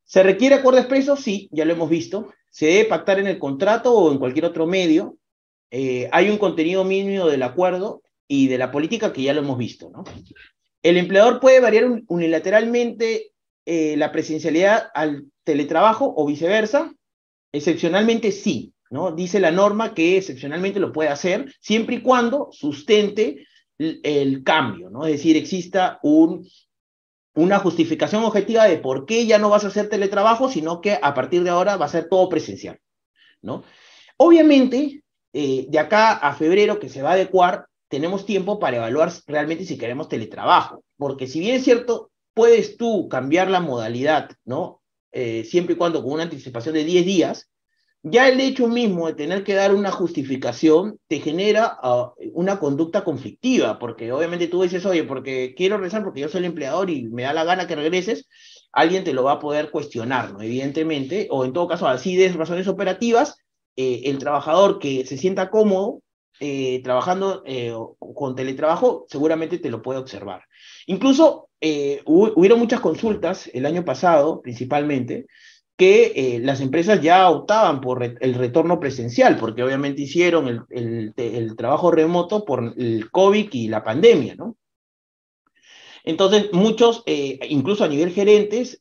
¿Se requiere acuerdo expreso? Sí, ya lo hemos visto. ¿Se debe pactar en el contrato o en cualquier otro medio? Eh, hay un contenido mínimo del acuerdo y de la política que ya lo hemos visto. ¿no? El empleador puede variar unilateralmente eh, la presencialidad al teletrabajo o viceversa? Excepcionalmente sí, ¿no? Dice la norma que excepcionalmente lo puede hacer siempre y cuando sustente el, cambio, ¿no? Es decir, exista un, una justificación objetiva de por qué ya no vas a hacer teletrabajo, sino que a partir de ahora va a ser todo presencial, ¿no? Obviamente, eh, de acá a febrero que se va a adecuar, tenemos tiempo para evaluar realmente si queremos teletrabajo, porque si bien es cierto, puedes tú cambiar la modalidad, ¿no? Eh, siempre y cuando con una anticipación de 10 días, ya el hecho mismo de tener que dar una justificación te genera ah, una conducta conflictiva, porque obviamente tú dices, oye, porque quiero regresar porque yo soy el empleador y me da la gana que regreses, alguien te lo va a poder cuestionar, ¿no? Evidentemente, o en todo caso, así de razones operativas, eh, el trabajador que se sienta cómodo eh, trabajando con teletrabajo, seguramente te lo puede observar. Incluso eh, hubieron muchas consultas el año pasado, principalmente, que eh, las empresas ya optaban por el retorno presencial, porque obviamente hicieron el, trabajo remoto por el COVID y la pandemia, ¿no? Entonces, muchos, eh, incluso a nivel gerentes,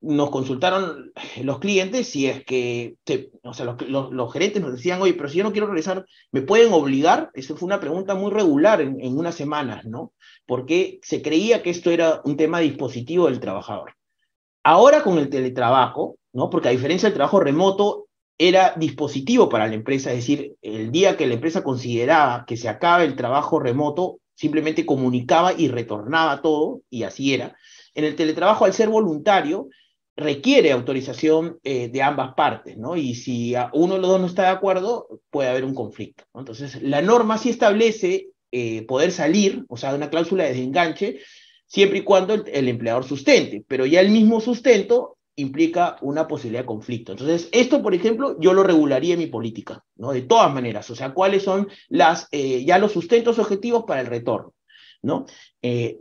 nos consultaron los clientes si es que, o sea, los, los, gerentes nos decían, oye, pero si yo no quiero regresar, ¿me pueden obligar? Esa fue una pregunta muy regular en, en unas semanas, ¿no? Porque se creía que esto era un tema dispositivo del trabajador. Ahora con el teletrabajo, ¿no? Porque a diferencia del trabajo remoto, era dispositivo para la empresa, es decir, el día que la empresa consideraba que se acaba el trabajo remoto, simplemente comunicaba y retornaba todo, y así era. En el teletrabajo, al ser voluntario, requiere autorización eh, de ambas partes, ¿no? Y si uno de los dos no está de acuerdo, puede haber un conflicto. Entonces, la norma sí establece eh, poder salir, o sea, una cláusula de desenganche, siempre y cuando el, empleador sustente, pero ya el mismo sustento implica una posibilidad de conflicto. Entonces, esto, por ejemplo, yo lo regularía en mi política, ¿no? De todas maneras, o sea, cuáles son las, eh, ya los sustentos objetivos para el retorno, ¿no?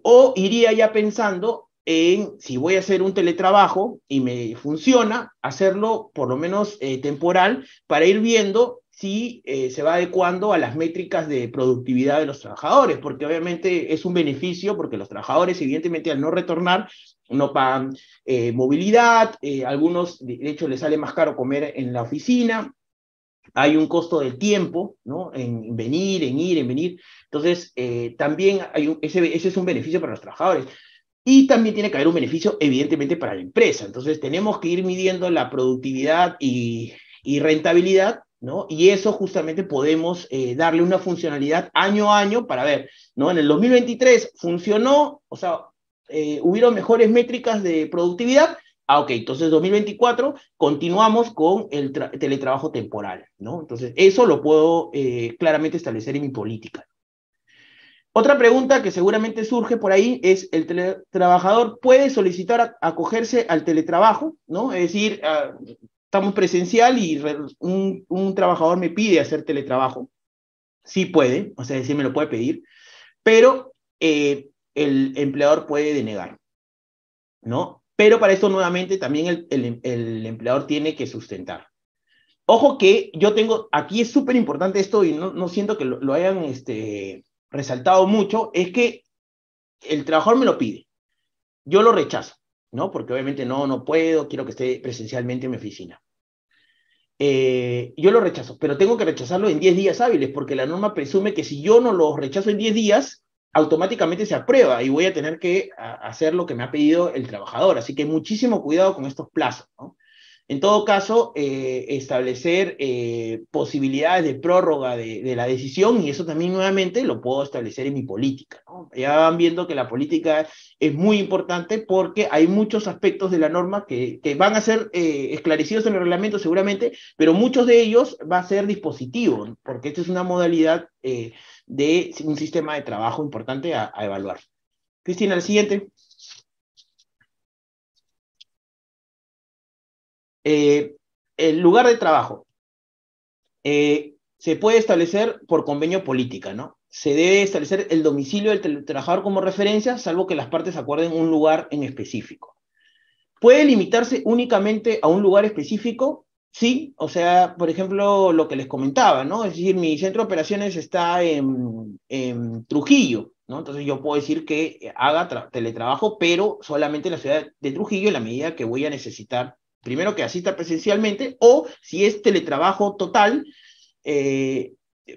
o iría ya pensando en si voy a hacer un teletrabajo y me funciona, hacerlo por lo menos eh, temporal para ir viendo si eh, se va adecuando a las métricas de productividad de los trabajadores, porque obviamente es un beneficio, porque los trabajadores evidentemente al no retornar no pagan eh, movilidad, algunos de hecho les sale más caro comer en la oficina, hay un costo del tiempo, ¿no? En venir, en ir, en venir. Entonces, también ese es un beneficio para los trabajadores. Y también tiene que haber un beneficio, evidentemente, para la empresa. Entonces, tenemos que ir midiendo la productividad y, rentabilidad, ¿no? Y eso justamente podemos eh, darle una funcionalidad año a año para ver, ¿no? En el 2023 funcionó, o sea, eh, hubieron mejores métricas de productividad. Ah, ok, entonces 2024 continuamos con el teletrabajo temporal, ¿no? Entonces, eso lo puedo eh, claramente establecer en mi política. Otra pregunta que seguramente surge por ahí es, ¿el teletrabajador puede solicitar acogerse al teletrabajo? ¿no? Es decir, ah, estamos presencial y un, trabajador me pide hacer teletrabajo. Sí puede, o sea, decir, me lo puede pedir, pero eh, el empleador puede denegar, ¿no? Pero para esto nuevamente también el, empleador tiene que sustentar. Ojo que yo tengo, aquí es súper importante esto y no, siento que lo, lo hayan este, resaltado mucho es que el trabajador me lo pide. Yo lo rechazo, ¿no? Porque obviamente no, no puedo, quiero que esté presencialmente en mi oficina. Eh, yo lo rechazo, pero tengo que rechazarlo en 10 días hábiles, porque la norma presume que si yo no lo rechazo en 10 días, automáticamente se aprueba y voy a tener que hacer lo que me ha pedido el trabajador. Así que muchísimo cuidado con estos plazos, ¿no? En todo caso, eh, establecer eh, posibilidades de prórroga de, la decisión y eso también nuevamente lo puedo establecer en mi política. Ya van viendo que la política es muy importante porque hay muchos aspectos de la norma que, van a ser eh, esclarecidos en el reglamento seguramente, pero muchos de ellos va a ser dispositivo, porque esta es una modalidad de un sistema de trabajo importante a, a evaluar. Cristina, el siguiente. Eh, el lugar de trabajo eh, se puede establecer por convenio política, ¿no? Se debe establecer el domicilio del trabajador como referencia, salvo que las partes acuerden un lugar en específico. ¿Puede limitarse únicamente a un lugar específico? Sí, o sea, por ejemplo, lo que les comentaba, ¿no? Es decir, mi centro de operaciones está en, en Trujillo, ¿no? Entonces yo puedo decir que haga teletrabajo, pero solamente en la ciudad de Trujillo en la medida que voy a necesitar primero que asista presencialmente, o si es teletrabajo total, eh,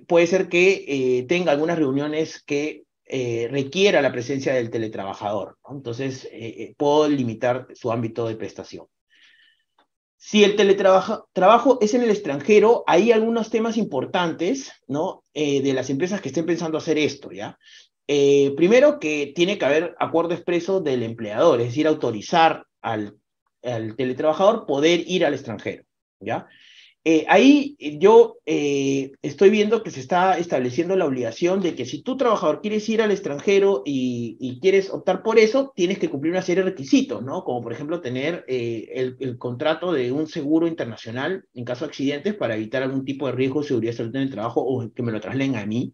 puede ser que eh, tenga algunas reuniones que eh, requiera la presencia del teletrabajador. Entonces, puedo limitar su ámbito de prestación. Si el teletrabajo trabajo es en el extranjero, hay algunos temas importantes ¿no? de las empresas que estén pensando hacer esto. ¿ya? primero, que tiene que haber acuerdo expreso del empleador, es decir, autorizar al al teletrabajador poder ir al extranjero, ¿ya? Eh, ahí yo eh, estoy viendo que se está estableciendo la obligación de que si tu trabajador quieres ir al extranjero y, quieres optar por eso, tienes que cumplir una serie de requisitos, ¿no? Como por ejemplo tener eh, el, contrato de un seguro internacional en caso de accidentes para evitar algún tipo de riesgo de seguridad salud en el trabajo o que me lo trasladen a mí.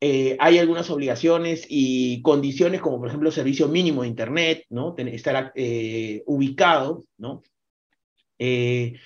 Eh, hay algunas obligaciones y condiciones como por ejemplo servicio mínimo de Internet, ¿no? estar eh, ubicado, ¿no? Eh,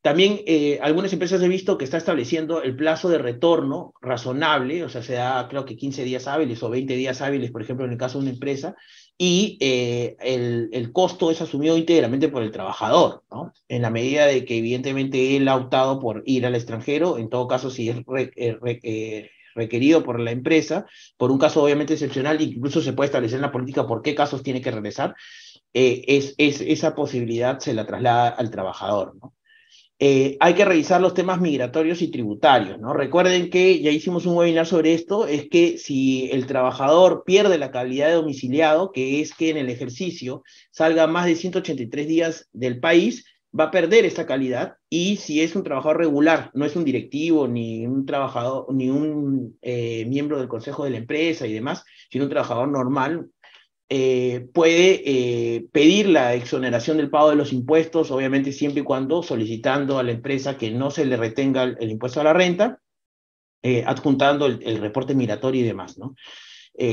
También algunas empresas he visto que está estableciendo el plazo de retorno razonable, o sea, se da creo que 15 días hábiles o 20 días hábiles, por ejemplo, en el caso de una empresa, y el, el, costo es asumido íntegramente por el trabajador, ¿no? En la medida de que evidentemente él ha optado por ir al extranjero, en todo caso si es eh, requerido por la empresa, por un caso obviamente excepcional, incluso se puede establecer en la política por qué casos tiene que regresar, es, es, esa posibilidad se la traslada al trabajador. Eh, hay que revisar los temas migratorios y tributarios, ¿no? Recuerden que ya hicimos un webinar sobre esto, es que si el trabajador pierde la calidad de domiciliado, que es que en el ejercicio salga más de 183 días del país, va a perder esa calidad y si es un trabajador regular, no es un directivo ni un trabajador ni un eh, miembro del consejo de la empresa y demás, sino un trabajador normal, eh, puede eh, pedir la exoneración del pago de los impuestos, obviamente siempre y cuando solicitando a la empresa que no se le retenga el, impuesto a la renta, adjuntando el, reporte migratorio y demás, ¿no?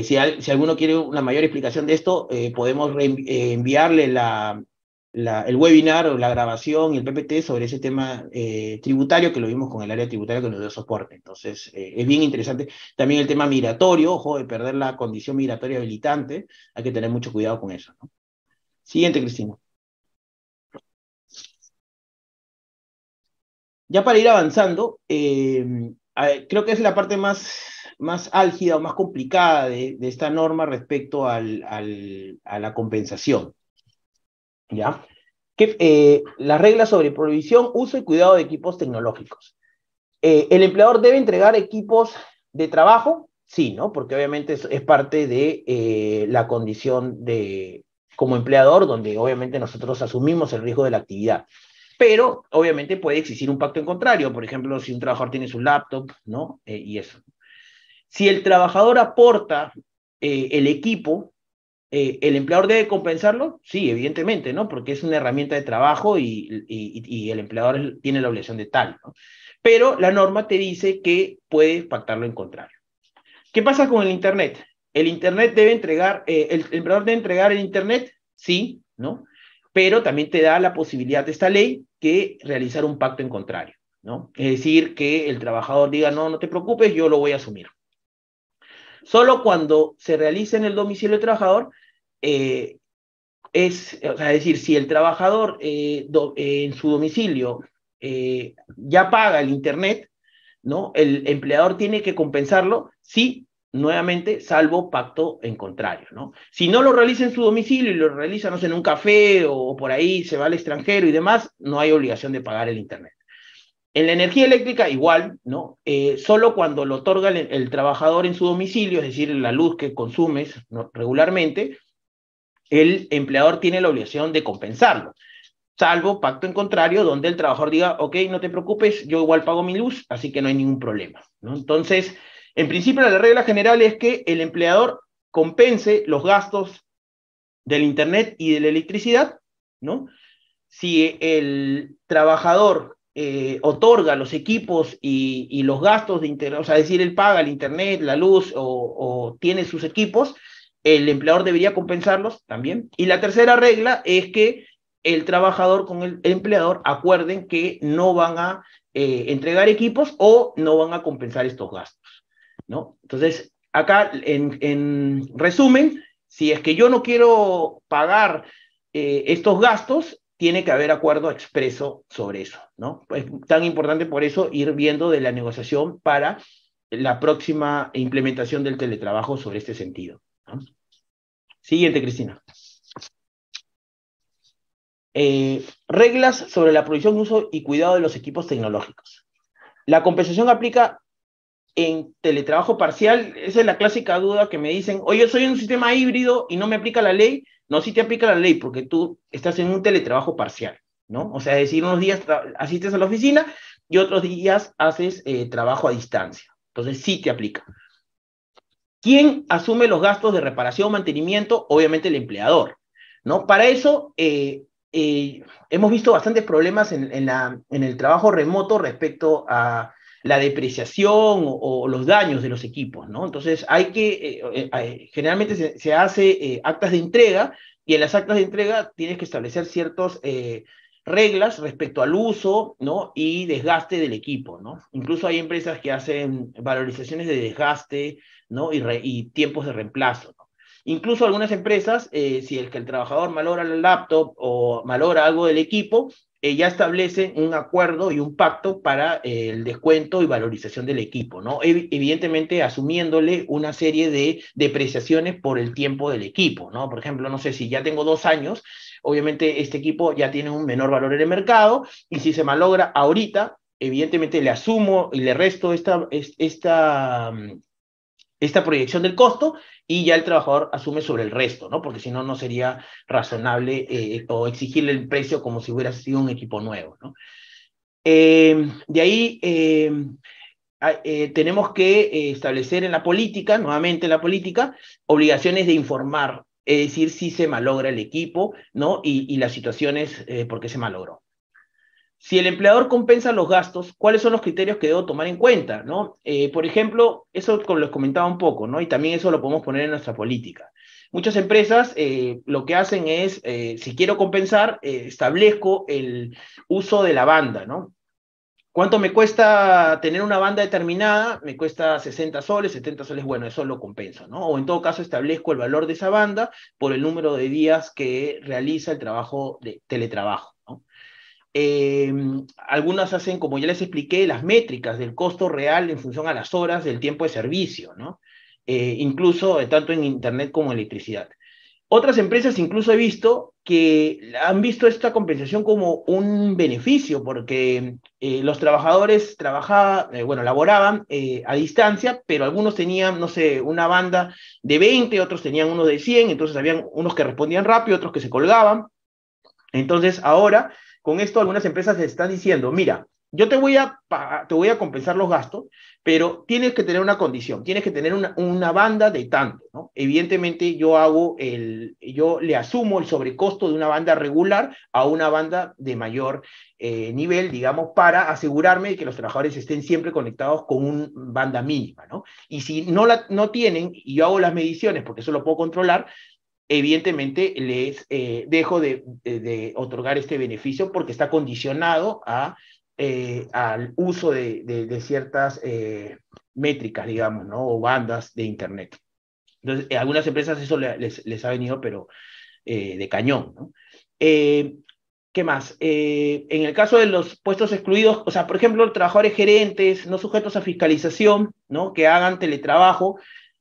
Si, alguno quiere una mayor explicación de esto, podemos enviarle la, el webinar o la grabación y el PPT sobre ese tema eh, tributario, que lo vimos con el área tributaria que nos dio soporte. Entonces, eh, es bien interesante. También el tema migratorio, ojo, de perder la condición migratoria habilitante, hay que tener mucho cuidado con eso. ¿no? Siguiente, Cristina. Ya para ir avanzando, eh, creo que es la parte más, más álgida o más complicada de, esta norma respecto al, a la compensación. ¿Ya? Eh, las reglas sobre provisión, uso y cuidado de equipos tecnológicos. Eh, ¿El empleador debe entregar equipos de trabajo? Sí, ¿no? Porque obviamente es, parte de eh, la condición de como empleador, donde obviamente nosotros asumimos el riesgo de la actividad. Pero obviamente puede existir un pacto en contrario, por ejemplo, si un trabajador tiene su laptop, ¿no? y eso. Si el trabajador aporta el equipo, eh, ¿El empleador debe compensarlo? Sí, evidentemente, ¿no? Porque es una herramienta de trabajo y, el empleador tiene la obligación de tal, ¿no? Pero la norma te dice que puede pactarlo en contrario. ¿Qué pasa con el Internet? ¿El Internet debe entregar, eh, el, empleador debe entregar el Internet? Sí, ¿no? Pero también te da la posibilidad de esta ley que realizar un pacto en contrario, ¿no? Es decir, que el trabajador diga, no, no te preocupes, yo lo voy a asumir. Solo cuando se realice en el domicilio del trabajador, eh, es, o sea, decir, si el trabajador eh, en su domicilio eh, ya paga el Internet, ¿no? El empleador tiene que compensarlo, sí, nuevamente, salvo pacto en contrario, ¿no? Si no lo realiza en su domicilio y lo realiza, no sé, en un café o por ahí se va al extranjero y demás, no hay obligación de pagar el Internet. En la energía eléctrica igual, ¿no? Eh, solo cuando lo otorga el, trabajador en su domicilio, es decir, la luz que consumes regularmente, el empleador tiene la obligación de compensarlo, salvo pacto en contrario, donde el trabajador diga, ok, no te preocupes, yo igual pago mi luz, así que no hay ningún problema, ¿no? Entonces, en principio la regla general es que el empleador compense los gastos del Internet y de la electricidad, ¿no? Si el trabajador eh, otorga los equipos y, los gastos de internet, o sea, decir, él paga el internet, la luz o, tiene sus equipos, el empleador debería compensarlos también. Y la tercera regla es que el trabajador con el empleador acuerden que no van a eh, entregar equipos o no van a compensar estos gastos, ¿no? Entonces, acá, en, resumen, si es que yo no quiero pagar eh, estos gastos, tiene que haber acuerdo expreso sobre eso, ¿no? Es tan importante por eso ir viendo de la negociación para la próxima implementación del teletrabajo sobre este sentido. Siguiente, Cristina. Eh, reglas sobre la provisión, uso y cuidado de los equipos tecnológicos. La compensación aplica en teletrabajo parcial. Esa es la clásica duda que me dicen, oye, soy un sistema híbrido y no me aplica la ley. No, si te aplica la ley porque tú estás en un teletrabajo parcial, ¿no? O sea, es decir, unos días asistes a la oficina y otros días haces eh, trabajo a distancia. Entonces, sí te aplica. ¿Quién asume los gastos de reparación, mantenimiento? Obviamente el empleador, ¿no? Para eso, eh, eh, hemos visto bastantes problemas en, la, en el trabajo remoto respecto a la depreciación o, los daños de los equipos, ¿no? Entonces hay que, eh, eh, generalmente se, hace eh, actas de entrega y en las actas de entrega tienes que establecer ciertos reglas respecto al uso ¿no? y desgaste del equipo. ¿no? Incluso hay empresas que hacen valorizaciones de desgaste ¿no? y, tiempos de reemplazo. Incluso algunas empresas, si el que el trabajador malogra el laptop o malogra algo del equipo, eh, ya establecen un acuerdo y un pacto para eh, el descuento y valorización del equipo, ¿no? evidentemente asumiéndole una serie de depreciaciones por el tiempo del equipo, ¿no? Por ejemplo, no sé si ya tengo dos años, obviamente este equipo ya tiene un menor valor en el mercado y si se malogra ahorita, evidentemente le asumo y le resto esta, esta, mm, esta proyección del costo y ya el trabajador asume sobre el resto, ¿no? Porque si no, no sería razonable eh, o exigirle el precio como si hubiera sido un equipo nuevo, ¿no? Eh, de ahí eh, tenemos que establecer en la política, nuevamente en la política, obligaciones de informar, es decir, si se malogra el equipo, ¿no? Y, y las situaciones por qué se malogró. Si el empleador compensa los gastos, ¿cuáles son los criterios que debo tomar en cuenta? ¿no? Eh, por ejemplo, eso les comentaba un poco, ¿no? y también eso lo podemos poner en nuestra política. Muchas empresas eh, lo que hacen es, eh, si quiero compensar, establezco el uso de la banda, ¿no? ¿Cuánto me cuesta tener una banda determinada? Me cuesta 60 soles, 70 soles, bueno, eso lo compenso, ¿no? O en todo caso establezco el valor de esa banda por el número de días que realiza el trabajo de teletrabajo. Eh, algunas hacen, como ya les expliqué, las métricas del costo real en función a las horas del tiempo de servicio, ¿no? Eh, incluso tanto en Internet como en electricidad. Otras empresas incluso he visto que han visto esta compensación como un beneficio, porque eh, los trabajadores trabajaban, bueno, laboraban a distancia, pero algunos tenían, no sé, una banda de 20, otros tenían uno de 100, entonces habían unos que respondían rápido, otros que se colgaban. Entonces ahora con esto algunas empresas están diciendo, mira, yo te voy a, te voy a compensar los gastos, pero tienes que tener una condición, tienes que tener una, una banda de tanto. Evidentemente yo hago el, yo le asumo el sobrecosto de una banda regular a una banda de mayor eh, nivel, digamos, para asegurarme de que los trabajadores estén siempre conectados con una banda mínima, ¿no? Y si no la no tienen, y yo hago las mediciones, porque eso lo puedo controlar, evidentemente les eh, dejo de, otorgar este beneficio porque está condicionado a, eh, al uso de, ciertas eh, métricas, digamos, ¿no? o bandas de Internet. Entonces, algunas empresas eso les, les ha venido, pero de cañón. ¿no? ¿Qué más? en el caso de los puestos excluidos, o sea, por ejemplo, trabajadores gerentes no sujetos a fiscalización, ¿no? que hagan teletrabajo,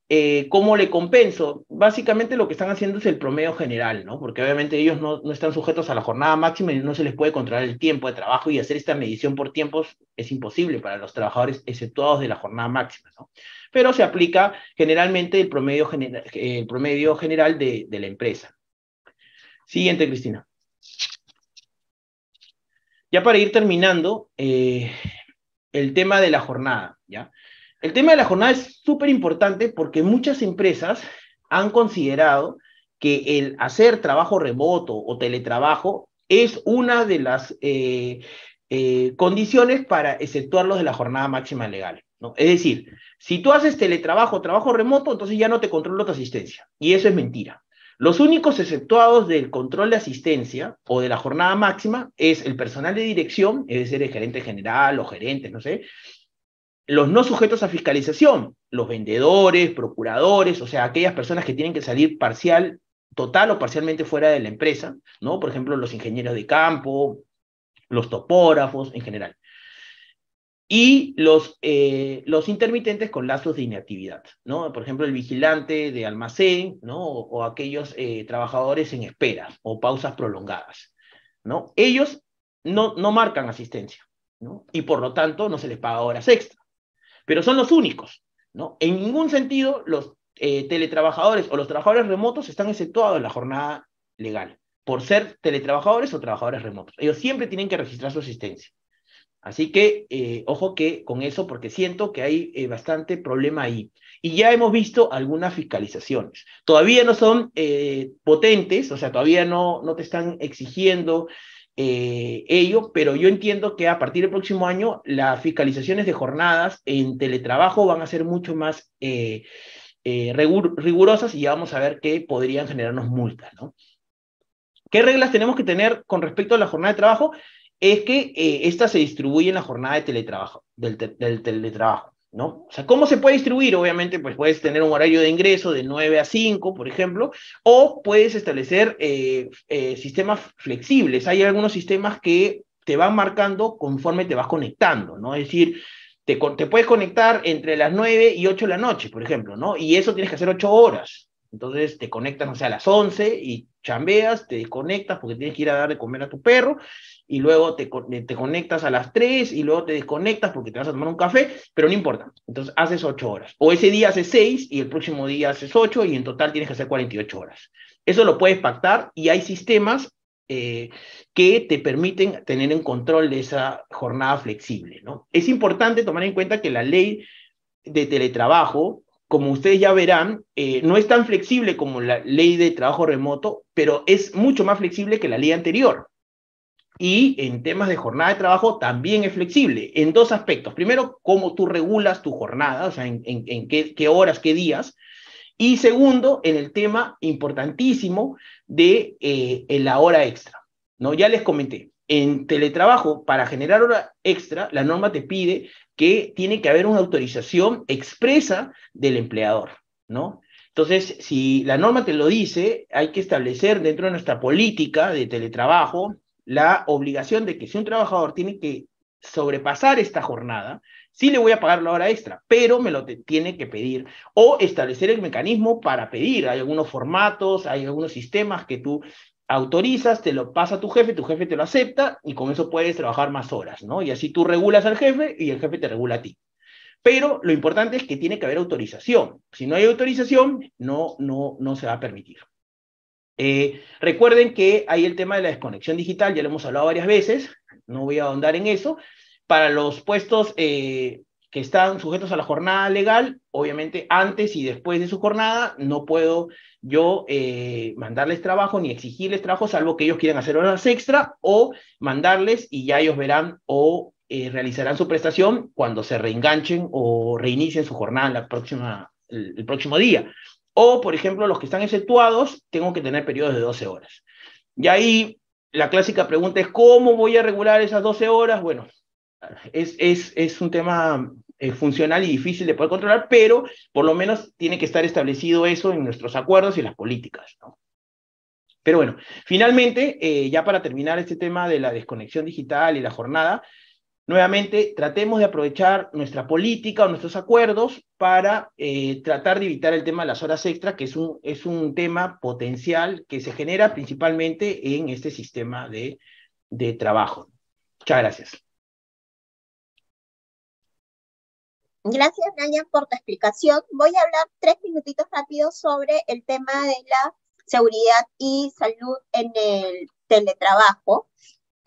eh, ¿Cómo le compenso? Básicamente lo que están haciendo es el promedio general, ¿no? Porque obviamente ellos no, no, están sujetos a la jornada máxima y no se les puede controlar el tiempo de trabajo y hacer esta medición por tiempos es imposible para los trabajadores exceptuados de la jornada máxima, ¿no? Pero se aplica generalmente el promedio, el promedio general de, de la empresa. Siguiente, Cristina. Ya para ir terminando, eh, el tema de la jornada, ¿ya? El tema de la jornada es súper importante porque muchas empresas han considerado que el hacer trabajo remoto o teletrabajo es una de las eh, eh, condiciones para exceptuarlos de la jornada máxima legal. Es decir, si tú haces teletrabajo trabajo remoto, entonces ya no te controlo tu asistencia. Y eso es mentira. Los únicos exceptuados del control de asistencia o de la jornada máxima es el personal de dirección, es decir, el gerente general o gerentes, no sé, los no sujetos a fiscalización, los vendedores, procuradores, o sea, aquellas personas que tienen que salir parcial, total o parcialmente fuera de la empresa, ¿no? Por ejemplo, los ingenieros de campo, los topógrafos en general. Y los, eh, los intermitentes con lazos de inactividad, ¿no? Por ejemplo, el vigilante de almacén, ¿no? O, aquellos eh, trabajadores en espera o pausas prolongadas, ¿no? Ellos no, no marcan asistencia, ¿no? Y por lo tanto no se les paga horas extra pero son los únicos, ¿no? En ningún sentido los eh, teletrabajadores o los trabajadores remotos están exceptuados en la jornada legal, por ser teletrabajadores o trabajadores remotos. Ellos siempre tienen que registrar su asistencia. Así que, eh, ojo que con eso, porque siento que hay eh, bastante problema ahí. Y ya hemos visto algunas fiscalizaciones. Todavía no son potentes, o sea, todavía no, no te están exigiendo eh, ello, pero yo entiendo que a partir del próximo año las fiscalizaciones de jornadas en teletrabajo van a ser mucho más eh, eh, rigurosas y ya vamos a ver que podrían generarnos multas, ¿no? ¿Qué reglas tenemos que tener con respecto a la jornada de trabajo? Es que eh, esta se distribuye en la jornada de teletrabajo, del, del teletrabajo. ¿No? O sea, ¿cómo se puede distribuir? Obviamente, pues puedes tener un horario de ingreso de 9 a 5, por ejemplo, o puedes establecer eh, eh, sistemas flexibles. Hay algunos sistemas que te van marcando conforme te vas conectando, ¿no? Es decir, te, te puedes conectar entre las 9 y 8 de la noche, por ejemplo, ¿no? Y eso tienes que hacer 8 horas. Entonces te conectas, no sé, a las 11 y chambeas, te desconectas porque tienes que ir a dar de comer a tu perro y luego te, te, conectas a las 3 y luego te desconectas porque te vas a tomar un café, pero no importa. Entonces haces 8 horas. O ese día haces 6 y el próximo día haces 8 y en total tienes que hacer 48 horas. Eso lo puedes pactar y hay sistemas eh, que te permiten tener un control de esa jornada flexible. ¿no? Es importante tomar en cuenta que la ley de teletrabajo, como ustedes ya verán, eh, no es tan flexible como la ley de trabajo remoto, pero es mucho más flexible que la ley anterior y en temas de jornada de trabajo también es flexible en dos aspectos. Primero, cómo tú regulas tu jornada, o sea, en, qué, horas, qué días. Y segundo, en el tema importantísimo de eh, la hora extra. ¿no? Ya les comenté, en teletrabajo, para generar hora extra, la norma te pide que tiene que haber una autorización expresa del empleador, ¿no? Entonces, si la norma te lo dice, hay que establecer dentro de nuestra política de teletrabajo la obligación de que si un trabajador tiene que sobrepasar esta jornada, sí le voy a pagar la hora extra, pero me lo tiene que pedir o establecer el mecanismo para pedir. Hay algunos formatos, hay algunos sistemas que tú autorizas, te lo pasa a tu jefe, tu jefe te lo acepta y con eso puedes trabajar más horas, ¿no? Y así tú regulas al jefe y el jefe te regula a ti. Pero lo importante es que tiene que haber autorización. Si no hay autorización, no, no, no se va a permitir. Eh, recuerden que hay el tema de la desconexión digital, ya lo hemos hablado varias veces, no voy a ahondar en eso. Para los puestos eh, que están sujetos a la jornada legal, obviamente antes y después de su jornada, no puedo yo eh, mandarles trabajo ni exigirles trabajo, salvo que ellos quieran hacer horas extra o mandarles y ya ellos verán o realizarán su prestación cuando se reenganchen o reinicien su jornada el próximo día. O, por ejemplo, los que están exceptuados, tengo que tener periodos de 12 horas. Y ahí la clásica pregunta es, ¿cómo voy a regular esas 12 horas? Bueno, es, es, es un tema eh, funcional y difícil de poder controlar, pero por lo menos tiene que estar establecido eso en nuestros acuerdos y las políticas. ¿no? Pero bueno, finalmente, eh, ya para terminar este tema de la desconexión digital y la jornada, Nuevamente, tratemos de aprovechar nuestra política o nuestros acuerdos para eh, tratar de evitar el tema de las horas extra, que es un, es un tema potencial que se genera principalmente en este sistema de, de trabajo. Muchas gracias. Gracias, Naya, por tu explicación. Voy a hablar tres minutitos rápidos sobre el tema de la seguridad y salud en el teletrabajo.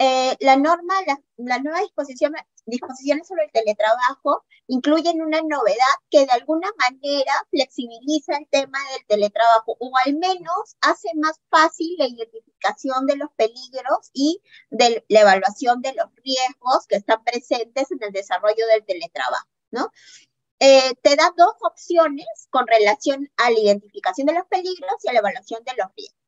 Eh, la norma, las nuevas disposiciones, disposiciones sobre el teletrabajo incluyen una novedad que de alguna manera flexibiliza el tema del teletrabajo o al menos hace más fácil la identificación de los peligros y de la evaluación de los riesgos que están presentes en el desarrollo del teletrabajo, ¿no? Eh, te da dos opciones con relación a la identificación de los peligros y a la evaluación de los riesgos.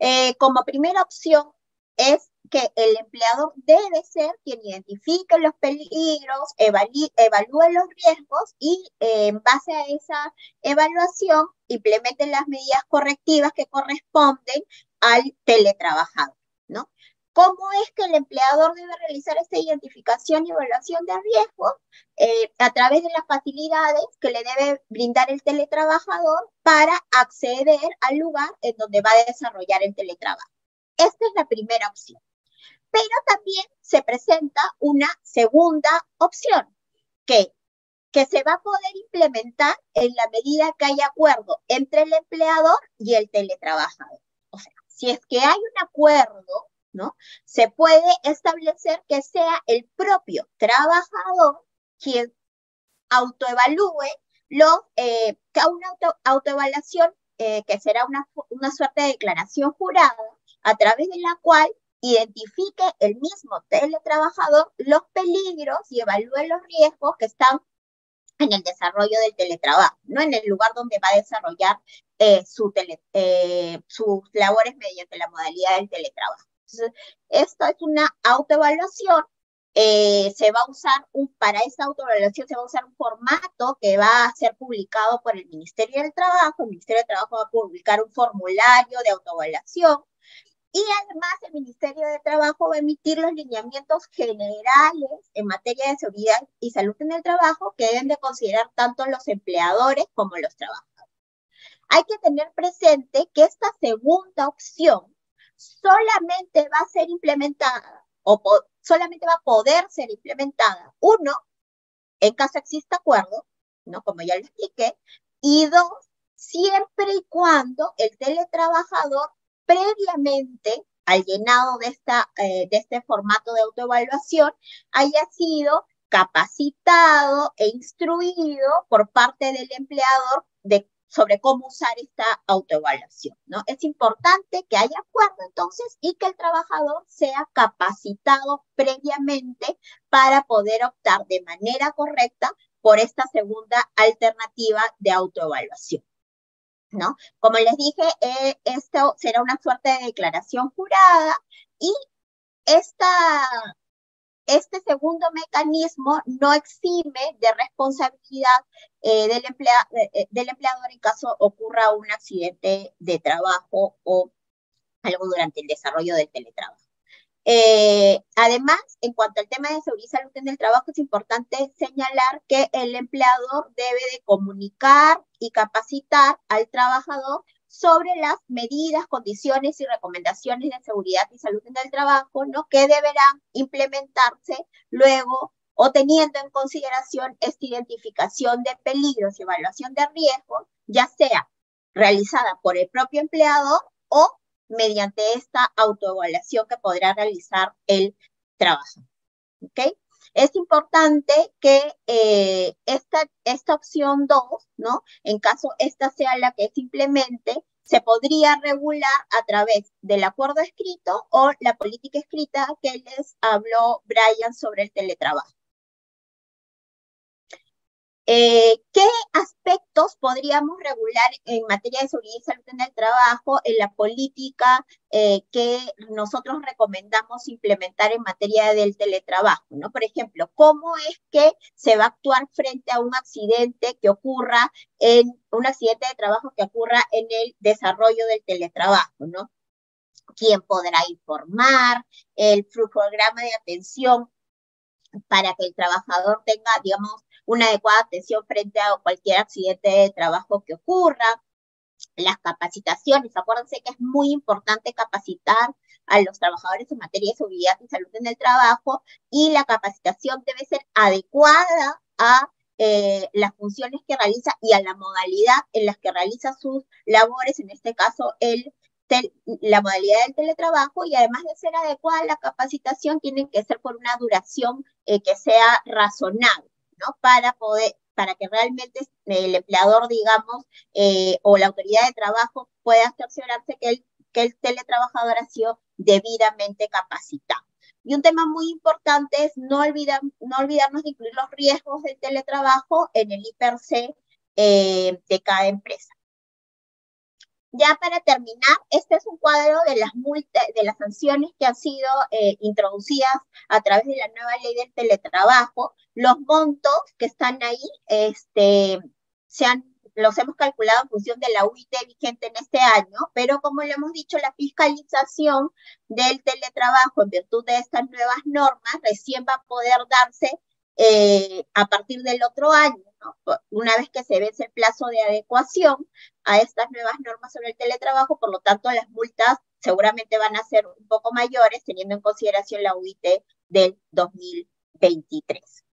Eh, como primera opción es que el empleador debe ser quien identifique los peligros, evalúe los riesgos y eh, en base a esa evaluación implemente las medidas correctivas que corresponden al teletrabajador, ¿no? ¿Cómo es que el empleador debe realizar esta identificación y evaluación de riesgos? Eh, a través de las facilidades que le debe brindar el teletrabajador para acceder al lugar en donde va a desarrollar el teletrabajo. Esta es la primera opción. Pero también se presenta una segunda opción, que, que se va a poder implementar en la medida que haya acuerdo entre el empleador y el teletrabajador. O sea, si es que hay un acuerdo, ¿no? Se puede establecer que sea el propio trabajador quien autoevalúe lo, eh, que una autoevaluación eh, que será una, una suerte de declaración jurada a través de la cual identifique el mismo teletrabajador los peligros y evalúe los riesgos que están en el desarrollo del teletrabajo, ¿no? En el lugar donde va a desarrollar eh, su eh, sus labores mediante la modalidad del teletrabajo. Entonces, esto es una autoevaluación. Eh, se va a usar un, para esa autoevaluación se va a usar un formato que va a ser publicado por el Ministerio del Trabajo. El Ministerio del Trabajo va a publicar un formulario de autoevaluación y además el Ministerio de Trabajo va a emitir los lineamientos generales en materia de seguridad y salud en el trabajo que deben de considerar tanto los empleadores como los trabajadores. Hay que tener presente que esta segunda opción solamente va a ser implementada o solamente va a poder ser implementada, uno, en caso exista acuerdo, ¿no? Como ya lo expliqué, y dos, siempre y cuando el teletrabajador previamente al llenado de, esta, eh, de este formato de autoevaluación haya sido capacitado e instruido por parte del empleador de, sobre cómo usar esta autoevaluación. ¿no? Es importante que haya acuerdo entonces y que el trabajador sea capacitado previamente para poder optar de manera correcta por esta segunda alternativa de autoevaluación. ¿No? Como les dije, eh, esto será una suerte de declaración jurada y este segundo mecanismo no exime de responsabilidad eh, del, eh, del empleador en caso ocurra un accidente de trabajo o algo durante el desarrollo del teletrabajo. Eh, además, en cuanto al tema de seguridad y salud en el trabajo, es importante señalar que el empleador debe de comunicar y capacitar al trabajador sobre las medidas, condiciones y recomendaciones de seguridad y salud en el trabajo, ¿no? Que deberán implementarse luego o teniendo en consideración esta identificación de peligros y evaluación de riesgos, ya sea realizada por el propio empleador o mediante esta autoevaluación que podrá realizar el trabajo. ¿Ok? Es importante que eh, esta, esta opción 2, ¿no? En caso esta sea la que simplemente se podría regular a través del acuerdo escrito o la política escrita que les habló Brian sobre el teletrabajo. Eh, ¿Qué aspectos podríamos regular en materia de seguridad y salud en el trabajo en la política eh, que nosotros recomendamos implementar en materia del teletrabajo? ¿no? Por ejemplo, ¿cómo es que se va a actuar frente a un accidente que ocurra en un accidente de trabajo que ocurra en el desarrollo del teletrabajo? ¿no? ¿Quién podrá informar? El programa de atención para que el trabajador tenga, digamos, una adecuada atención frente a cualquier accidente de trabajo que ocurra, las capacitaciones. Acuérdense que es muy importante capacitar a los trabajadores en materia de seguridad y salud en el trabajo y la capacitación debe ser adecuada a eh, las funciones que realiza y a la modalidad en las que realiza sus labores, en este caso el la modalidad del teletrabajo y además de ser adecuada la capacitación tiene que ser por una duración eh, que sea razonable. ¿No? Para poder, para que realmente el empleador, digamos, eh, o la autoridad de trabajo pueda cerciorarse que el, que el teletrabajador ha sido debidamente capacitado. Y un tema muy importante es no, olvidar, no olvidarnos de incluir los riesgos del teletrabajo en el IPRC eh, de cada empresa. Ya para terminar, este es un cuadro de las multas, de las sanciones que han sido eh, introducidas a través de la nueva ley del teletrabajo. Los montos que están ahí, este, se han, los hemos calculado en función de la UIT vigente en este año, pero como le hemos dicho, la fiscalización del teletrabajo en virtud de estas nuevas normas recién va a poder darse eh, a partir del otro año. Una vez que se vence el plazo de adecuación a estas nuevas normas sobre el teletrabajo, por lo tanto las multas seguramente van a ser un poco mayores, teniendo en consideración la UIT del 2023.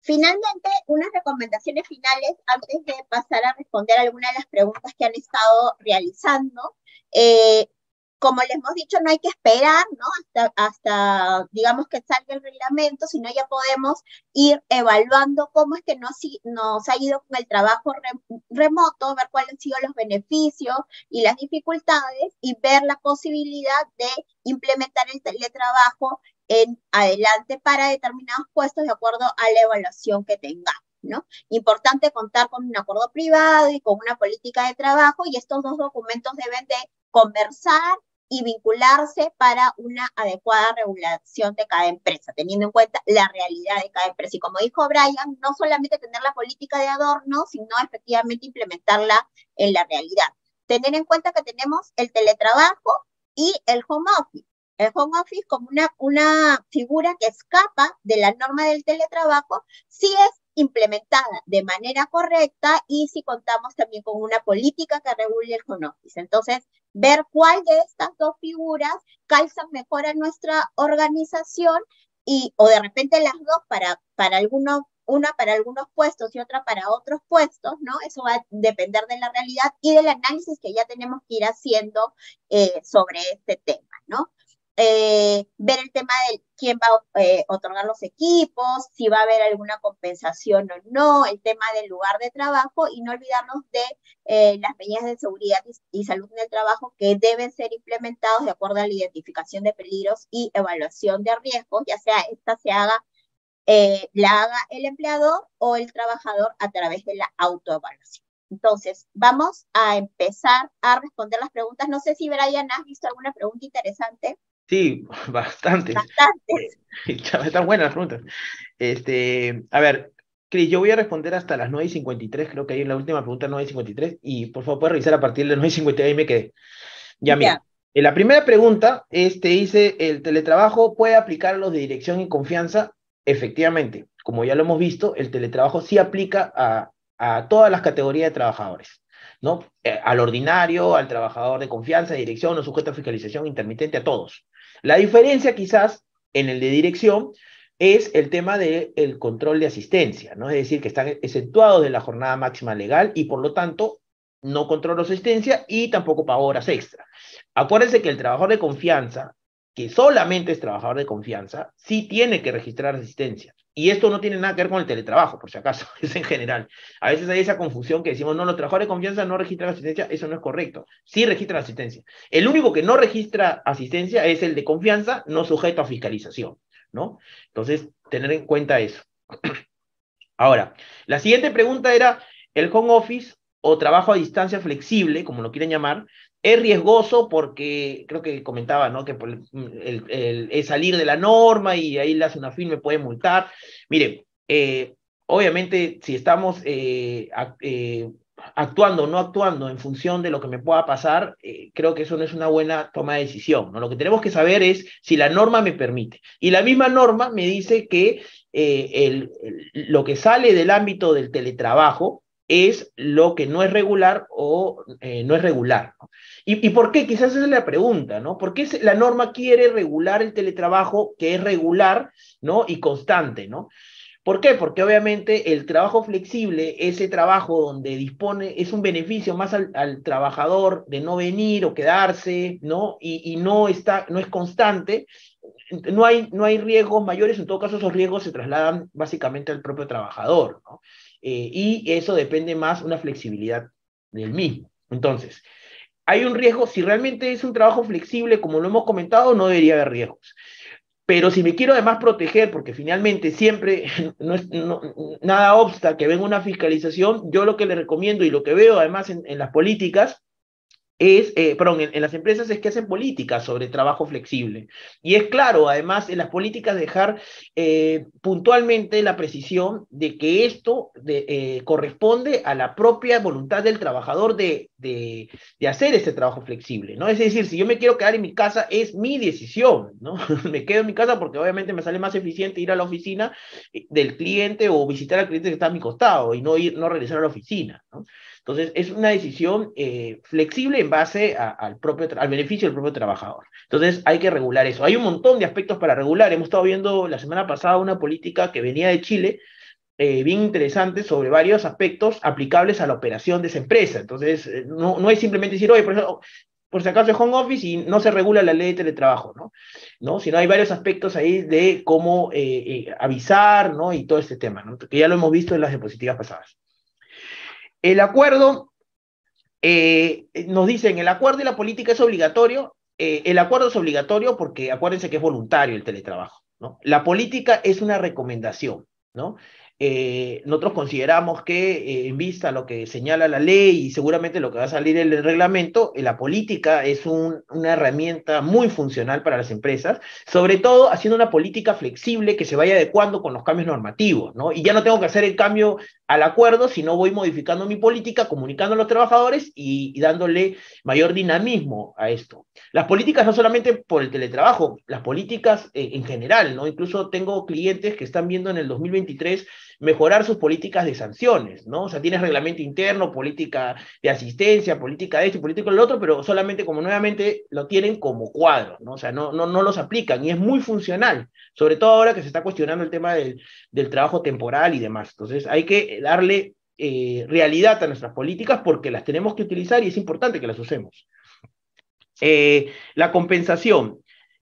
Finalmente, unas recomendaciones finales antes de pasar a responder algunas de las preguntas que han estado realizando. Eh, como les hemos dicho, no hay que esperar, ¿no? Hasta, hasta, digamos, que salga el reglamento, sino ya podemos ir evaluando cómo es que nos, nos ha ido con el trabajo remoto, ver cuáles han sido los beneficios y las dificultades y ver la posibilidad de implementar el teletrabajo en adelante para determinados puestos de acuerdo a la evaluación que tengamos. ¿no? Importante contar con un acuerdo privado y con una política de trabajo y estos dos documentos deben de conversar y vincularse para una adecuada regulación de cada empresa, teniendo en cuenta la realidad de cada empresa. Y como dijo Brian, no solamente tener la política de adorno, sino efectivamente implementarla en la realidad. Tener en cuenta que tenemos el teletrabajo y el home office. El home office como una, una figura que escapa de la norma del teletrabajo, si es implementada de manera correcta y si contamos también con una política que regule el home. Entonces, ver cuál de estas dos figuras calzan mejor a nuestra organización y o de repente las dos para, para algunos una para algunos puestos y otra para otros puestos, ¿no? Eso va a depender de la realidad y del análisis que ya tenemos que ir haciendo eh, sobre este tema, ¿no? Eh, ver el tema de quién va a eh, otorgar los equipos, si va a haber alguna compensación o no, el tema del lugar de trabajo y no olvidarnos de eh, las medidas de seguridad y, salud en el trabajo que deben ser implementados de acuerdo a la identificación de peligros y evaluación de riesgos, ya sea esta se haga, la haga el empleador o el trabajador a través de la autoevaluación. Entonces, vamos a empezar a responder las preguntas. No sé si Brian has visto alguna pregunta interesante. Sí, bastantes. Bastantes. Están buenas las preguntas. Este, a ver, Cris, yo voy a responder hasta las 9 y 53, creo que hay en la última pregunta 9 y 53, y por favor puedes revisar a partir de las 9 y 53 y me quedé. Ya, mira. En la primera pregunta, este dice, ¿el teletrabajo puede aplicar a los de dirección y confianza? Efectivamente, como ya lo hemos visto, el teletrabajo sí aplica a, a todas las categorías de trabajadores. ¿no? Eh, al ordinario, al trabajador de confianza, dirección, no sujeto a fiscalización intermitente, a todos. La diferencia quizás en el de dirección es el tema del control de asistencia, ¿no? Es decir, que están exceptuados de la jornada máxima legal y por lo tanto no controla asistencia y tampoco paga horas extra. Acuérdense que el trabajador de confianza, que solamente es trabajador de confianza, sí tiene que registrar asistencia. Y esto no tiene nada que ver con el teletrabajo, por si acaso, es en general. A veces hay esa confusión que decimos, no, los trabajadores de confianza no registran asistencia, eso no es correcto. Sí registran asistencia. El único que no registra asistencia es el de confianza, no sujeto a fiscalización, ¿no? Entonces, tener en cuenta eso. Ahora, la siguiente pregunta era, ¿el home office o trabajo a distancia flexible, como lo quieren llamar, es riesgoso porque creo que comentaba, ¿no? Que el, salir de la norma y ahí le hace una firma me puede multar. Mire, eh, obviamente si estamos eh, eh, actuando o no actuando en función de lo que me pueda pasar, creo que eso no es una buena toma de decisión. Lo que tenemos que saber es si la norma me permite. Y la misma norma me dice que lo que sale del ámbito del teletrabajo es lo que no es regular o no es regular. ¿no? ¿Y, por qué? Quizás esa es la pregunta, ¿no? ¿Por qué la norma quiere regular el teletrabajo que es regular, ¿no? Y constante, ¿no? ¿Por qué? Porque obviamente el trabajo flexible, ese trabajo donde dispone, es un beneficio más al, trabajador de no venir o quedarse, ¿no? Y, no, está, no es constante, no hay, no hay riesgos mayores, en todo caso esos riesgos se trasladan básicamente al propio trabajador, ¿no? Eh, y eso depende más una flexibilidad del mismo. Entonces, hay un riesgo, si realmente es un trabajo flexible, como lo hemos comentado, no debería haber riesgos. Pero si me quiero además proteger, porque finalmente siempre nada obsta que venga una fiscalización, yo lo que le recomiendo y lo que veo además en las políticas es, eh, perdón, en, las empresas es que hacen políticas sobre trabajo flexible. Y es claro, además, en las políticas dejar eh, puntualmente la precisión de que esto eh, corresponde a la propia voluntad del trabajador de, de, de, hacer ese trabajo flexible, ¿no? Es decir, si yo me quiero quedar en mi casa, es mi decisión, ¿no? me quedo en mi casa porque obviamente me sale más eficiente ir a la oficina del cliente o visitar al cliente que está a mi costado y no, ir, no regresar a la oficina, ¿no? Entonces, es una decisión eh, flexible en base al, propio al beneficio del propio trabajador. Entonces, hay que regular eso. Hay un montón de aspectos para regular. Hemos estado viendo la semana pasada una política que venía de Chile, eh, bien interesante, sobre varios aspectos aplicables a la operación de esa empresa. Entonces, eh, no, no es simplemente decir, oye, por, eso, por si acaso home office y no se regula la ley de teletrabajo, ¿no? ¿No? Sino hay varios aspectos ahí de cómo avisar, ¿no? Y todo este tema, ¿no? Que ya lo hemos visto en las diapositivas pasadas. El acuerdo, eh, nos dicen, el acuerdo y la política es obligatorio. Eh, el acuerdo es obligatorio porque acuérdense que es voluntario el teletrabajo. ¿no? La política es una recomendación. ¿no? eh, nosotros consideramos que eh, en vista a lo que señala la ley y seguramente lo que va a salir en el reglamento, la política es una herramienta muy funcional para las empresas, sobre todo haciendo una política flexible que se vaya adecuando con los cambios normativos, ¿no? Y ya no tengo que hacer el cambio al acuerdo, sino voy modificando mi política, comunicando a los trabajadores y, dándole mayor dinamismo a esto. Las políticas no solamente por el teletrabajo, las políticas en general, ¿no? Incluso tengo clientes que están viendo en el 2023 mejorar sus políticas de sanciones, ¿no? O sea, tienes reglamento interno, política de asistencia, política de esto, política del otro, pero solamente como nuevamente lo tienen como cuadro, ¿no? O sea, no, no, no los aplican y es muy funcional, sobre todo ahora que se está cuestionando el tema del, del trabajo temporal y demás. Entonces, hay que darle eh, realidad a nuestras políticas porque las tenemos que utilizar y es importante que las usemos. Eh, la compensación.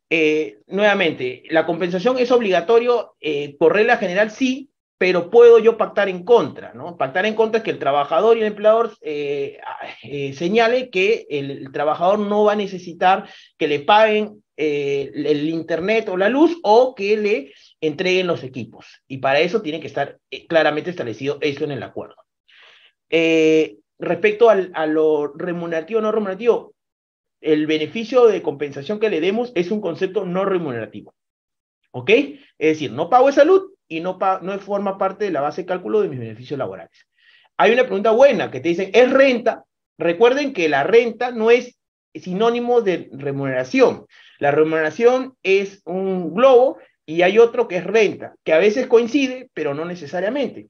Eh, nuevamente, la compensación es obligatorio por regla general, sí, pero puedo yo pactar en contra, ¿no? Pactar en contra es que el trabajador y el empleador eh, eh, señale que el, trabajador no va a necesitar que le paguen eh, el internet o la luz o que le entreguen los equipos. Y para eso tiene que estar claramente establecido eso en el acuerdo. respecto al, a lo remunerativo o no remunerativo, el beneficio de compensación que le demos es un concepto no remunerativo. ¿Ok? Es decir, no pago de salud, y no, no forma parte de la base de cálculo de mis beneficios laborales. Hay una pregunta buena que te dicen, ¿es renta? Recuerden que la renta no es sinónimo de remuneración. La remuneración es un globo y hay otro que es renta, que a veces coincide, pero no necesariamente.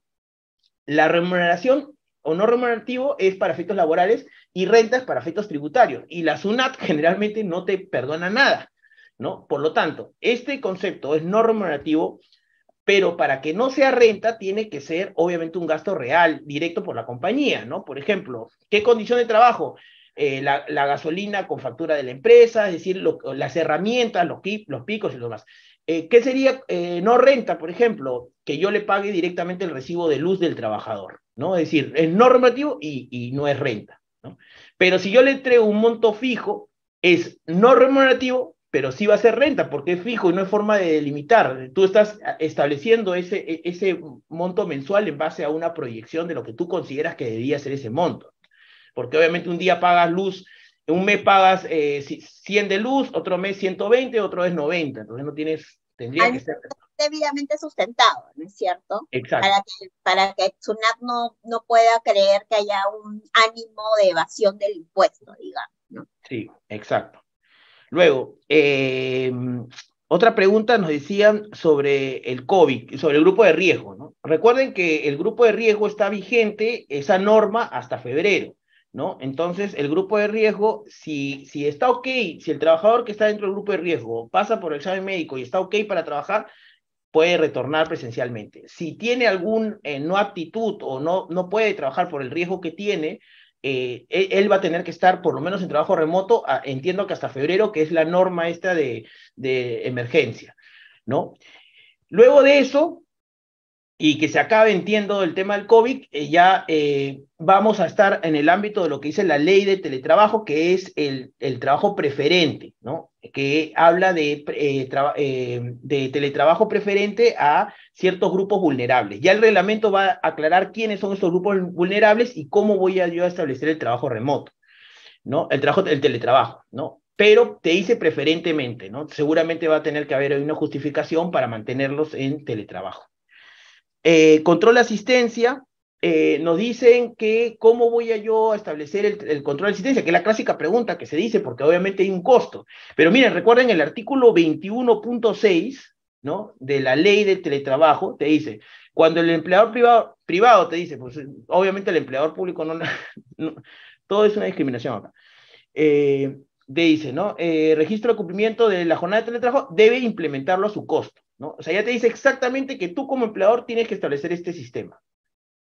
La remuneración o no remunerativo es para efectos laborales y renta es para efectos tributarios. Y la SUNAT generalmente no te perdona nada, ¿no? Por lo tanto, este concepto es no remunerativo pero para que no sea renta tiene que ser obviamente un gasto real, directo por la compañía, ¿no? Por ejemplo, ¿qué condición de trabajo? Eh, la, gasolina con factura de la empresa, es decir, las herramientas, los, los, picos y lo demás. Eh, ¿Qué sería eh, no renta, por ejemplo? Que yo le pague directamente el recibo de luz del trabajador, ¿no? Es decir, es normativo y, y no es renta, ¿no? Pero si yo le entrego un monto fijo, es no remunerativo, pero sí va a ser renta porque es fijo y no hay forma de delimitar. Tú estás estableciendo ese, e, ese monto mensual en base a una proyección de lo que tú consideras que debería ser ese monto. Porque obviamente un día pagas luz, un mes pagas 100 eh, de luz, otro mes 120, otro es 90. Entonces no tienes, tendría que ser debidamente sustentado, ¿no es cierto? Exacto. Para que, para que SUNAT no, no pueda creer que haya un ánimo de evasión del impuesto, digamos. ¿no? Sí, exacto. Luego, eh, otra pregunta nos decían sobre el COVID, sobre el grupo de riesgo. Recuerden que el grupo de riesgo está vigente, esa norma, hasta febrero. ¿no? Entonces, el grupo de riesgo, si, si está ok, si el trabajador que está dentro del grupo de riesgo pasa por el examen médico y está ok para trabajar, puede retornar presencialmente. Si tiene algún eh, no aptitud o no, no puede trabajar por el riesgo que tiene, eh, él va a tener que estar por lo menos en trabajo remoto, entiendo que hasta febrero, que es la norma esta de, de emergencia, ¿no? Luego de eso, y que se acabe, entiendo, el tema del COVID, eh, ya eh, vamos a estar en el ámbito de lo que dice la ley de teletrabajo, que es el, el trabajo preferente, ¿no? Que habla de, eh, de teletrabajo preferente a ciertos grupos vulnerables. Ya el reglamento va a aclarar quiénes son esos grupos vulnerables y cómo voy a establecer el trabajo remoto, ¿no? El trabajo, el teletrabajo, ¿no? Pero te dice preferentemente, ¿no? Seguramente va a tener que haber una justificación para mantenerlos en teletrabajo. Eh, control de asistencia, eh, nos dicen que cómo voy a yo a establecer el, control de asistencia, que es la clásica pregunta que se dice, porque obviamente hay un costo. Pero miren, recuerden el artículo 21.6 ¿no? de la ley de teletrabajo, te dice, cuando el empleador privado, privado te dice, pues obviamente el empleador público no, todo es una discriminación acá. Eh, te dice, ¿no? registro de cumplimiento de la jornada de teletrabajo debe implementarlo a su costo. ¿no? O sea, ya te dice exactamente que tú como empleador tienes que establecer este sistema.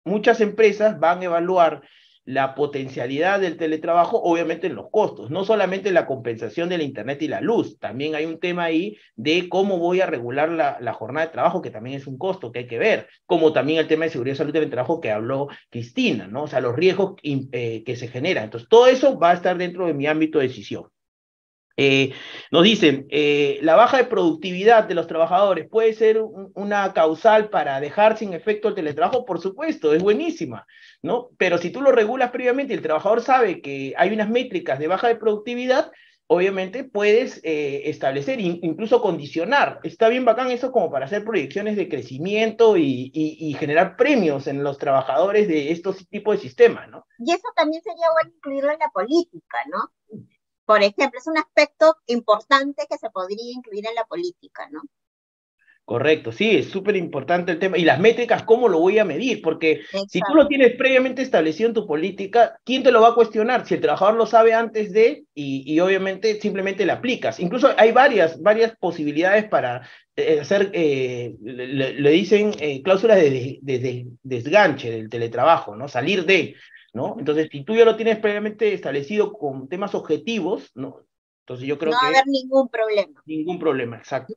Muchas empresas van a evaluar la potencialidad del teletrabajo, obviamente en los costos, no solamente la compensación de la Internet y la luz, también hay un tema ahí de cómo voy a regular la, jornada de trabajo, que también es un costo que hay que ver, como también el tema de seguridad y salud del trabajo que habló Cristina, ¿no? O sea, los riesgos eh, que se generan. Entonces, todo eso va a estar dentro de mi ámbito de decisión. Eh, nos dicen, eh, la baja de productividad de los trabajadores puede ser una causal para dejar sin efecto el teletrabajo, por supuesto, es buenísima, ¿no? Pero si tú lo regulas previamente y el trabajador sabe que hay unas métricas de baja de productividad, obviamente puedes eh, establecer, incluso condicionar. Está bien bacán eso como para hacer proyecciones de crecimiento y, y, generar premios en los trabajadores de estos tipos de sistemas, ¿no? Y eso también sería bueno incluirlo en la política, ¿no? Por ejemplo, es un aspecto importante que se podría incluir en la política, ¿no? Correcto, sí, es súper importante el tema. Y las métricas, ¿cómo lo voy a medir? Porque si tú lo tienes previamente establecido en tu política, ¿quién te lo va a cuestionar? Si el trabajador lo sabe antes de y, obviamente simplemente le aplicas. Incluso hay varias, varias posibilidades para eh, hacer, eh, le, dicen eh, cláusulas de, de, desganche del teletrabajo, ¿no? Salir de, ¿no? Entonces, si tú ya lo tienes previamente establecido con temas objetivos, ¿no? Entonces yo creo que... No va a haber ningún problema. Ningún problema, exacto.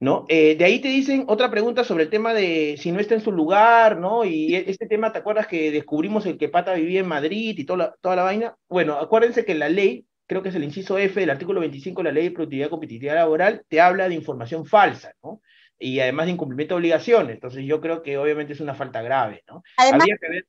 ¿no? Eh, de ahí te dicen otra pregunta sobre el tema de si no está en su lugar, ¿no? Y e, este tema, ¿te acuerdas que descubrimos el que Pata vivía en Madrid y toda la, toda la vaina? Bueno, acuérdense que la ley, creo que es el inciso F del artículo 25 de la Ley de Productividad y Competitividad Laboral, te habla de información falsa, ¿no? Y además de incumplimiento de obligaciones. Entonces yo creo que obviamente es una falta grave, ¿no? Además, que ver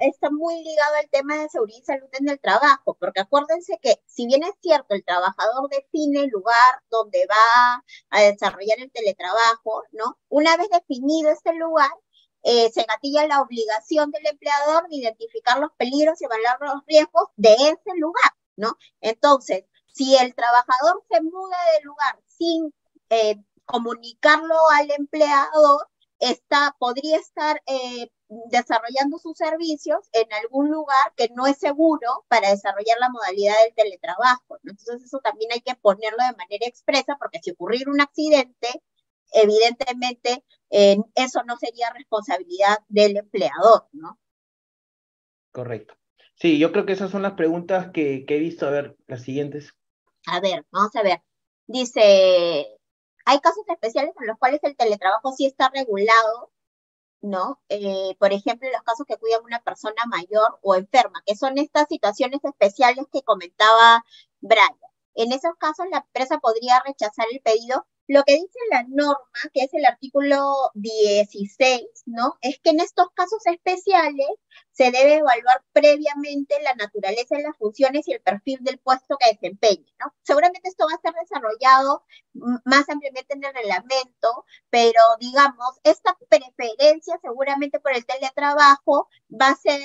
está muy ligado al tema de seguridad y salud en el trabajo, porque acuérdense que si bien es cierto, el trabajador define el lugar donde va a desarrollar el teletrabajo, ¿no? Una vez definido este lugar, eh, se gatilla la obligación del empleador de identificar los peligros y evaluar los riesgos de ese lugar, ¿no? Entonces, si el trabajador se muda del lugar sin eh, comunicarlo al empleador, está, podría estar eh, desarrollando sus servicios en algún lugar que no es seguro para desarrollar la modalidad del teletrabajo. Entonces eso también hay que ponerlo de manera expresa porque si ocurriera un accidente, evidentemente eso no sería responsabilidad del empleador, ¿no? Correcto. Sí, yo creo que esas son las preguntas que, que he visto. A ver, las siguientes. A ver, vamos a ver. Dice, hay casos especiales en los cuales el teletrabajo sí está regulado, ¿no? Eh, por ejemplo, los casos que cuidan una persona mayor o enferma, que son estas situaciones especiales que comentaba Brian. En esos casos, la empresa podría rechazar el pedido lo que dice la norma, que es el artículo 16, ¿no? Es que en estos casos especiales se debe evaluar previamente la naturaleza de las funciones y el perfil del puesto que desempeñe, ¿no? Seguramente esto va a ser desarrollado más ampliamente en el reglamento, pero digamos, esta preferencia seguramente por el teletrabajo va a ser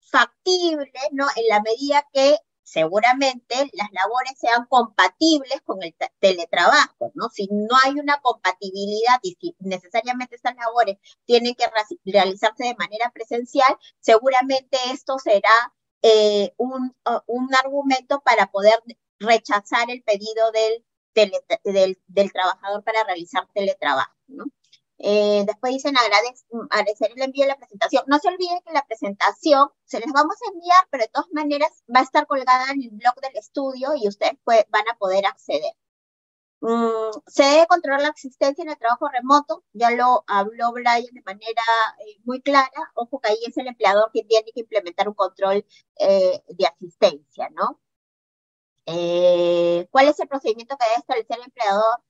factible, ¿no? En la medida que seguramente las labores sean compatibles con el teletrabajo, ¿no? Si no hay una compatibilidad y si necesariamente estas labores tienen que realizarse de manera presencial, seguramente esto será eh, un, argumento para poder rechazar el pedido del, del, del trabajador para realizar teletrabajo, ¿no? Eh, después dicen agradecer el envío de la presentación. No se olviden que la presentación se les vamos a enviar, pero de todas maneras va a estar colgada en el blog del estudio y ustedes van a poder acceder. Mm, se debe controlar la existencia en el trabajo remoto, ya lo habló Brian de manera eh, muy clara, ojo que ahí es el empleador quien tiene que implementar un control eh, de asistencia, ¿no? ¿Cuál es el procedimiento que debe establecer el empleador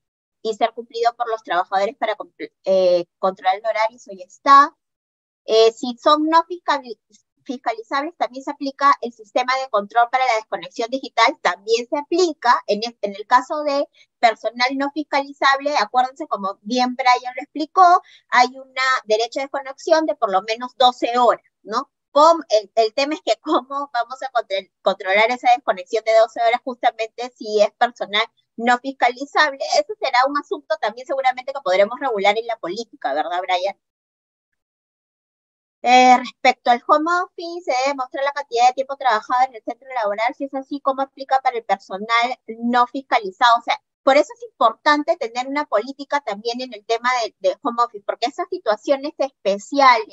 y ser cumplido por los trabajadores para eh, controlar el horario, eso ya está. Eh, si son no fiscalizables, también se aplica el sistema de control para la desconexión digital, también se aplica. En, en el caso de personal no fiscalizable, acuérdense, como bien Brian lo explicó, hay un derecho de desconexión de por lo menos 12 horas, ¿no? El, el, tema es que cómo vamos a controlar esa desconexión de 12 horas justamente si es personal no fiscalizable. Eso será un asunto también seguramente que podremos regular en la política, ¿verdad, Brian? Eh, respecto al home office, se debe mostrar la cantidad de tiempo trabajado en el centro laboral, si es así, cómo aplica para el personal no fiscalizado. O sea, por eso es importante tener una política también en el tema de, de home office, porque esas situaciones especiales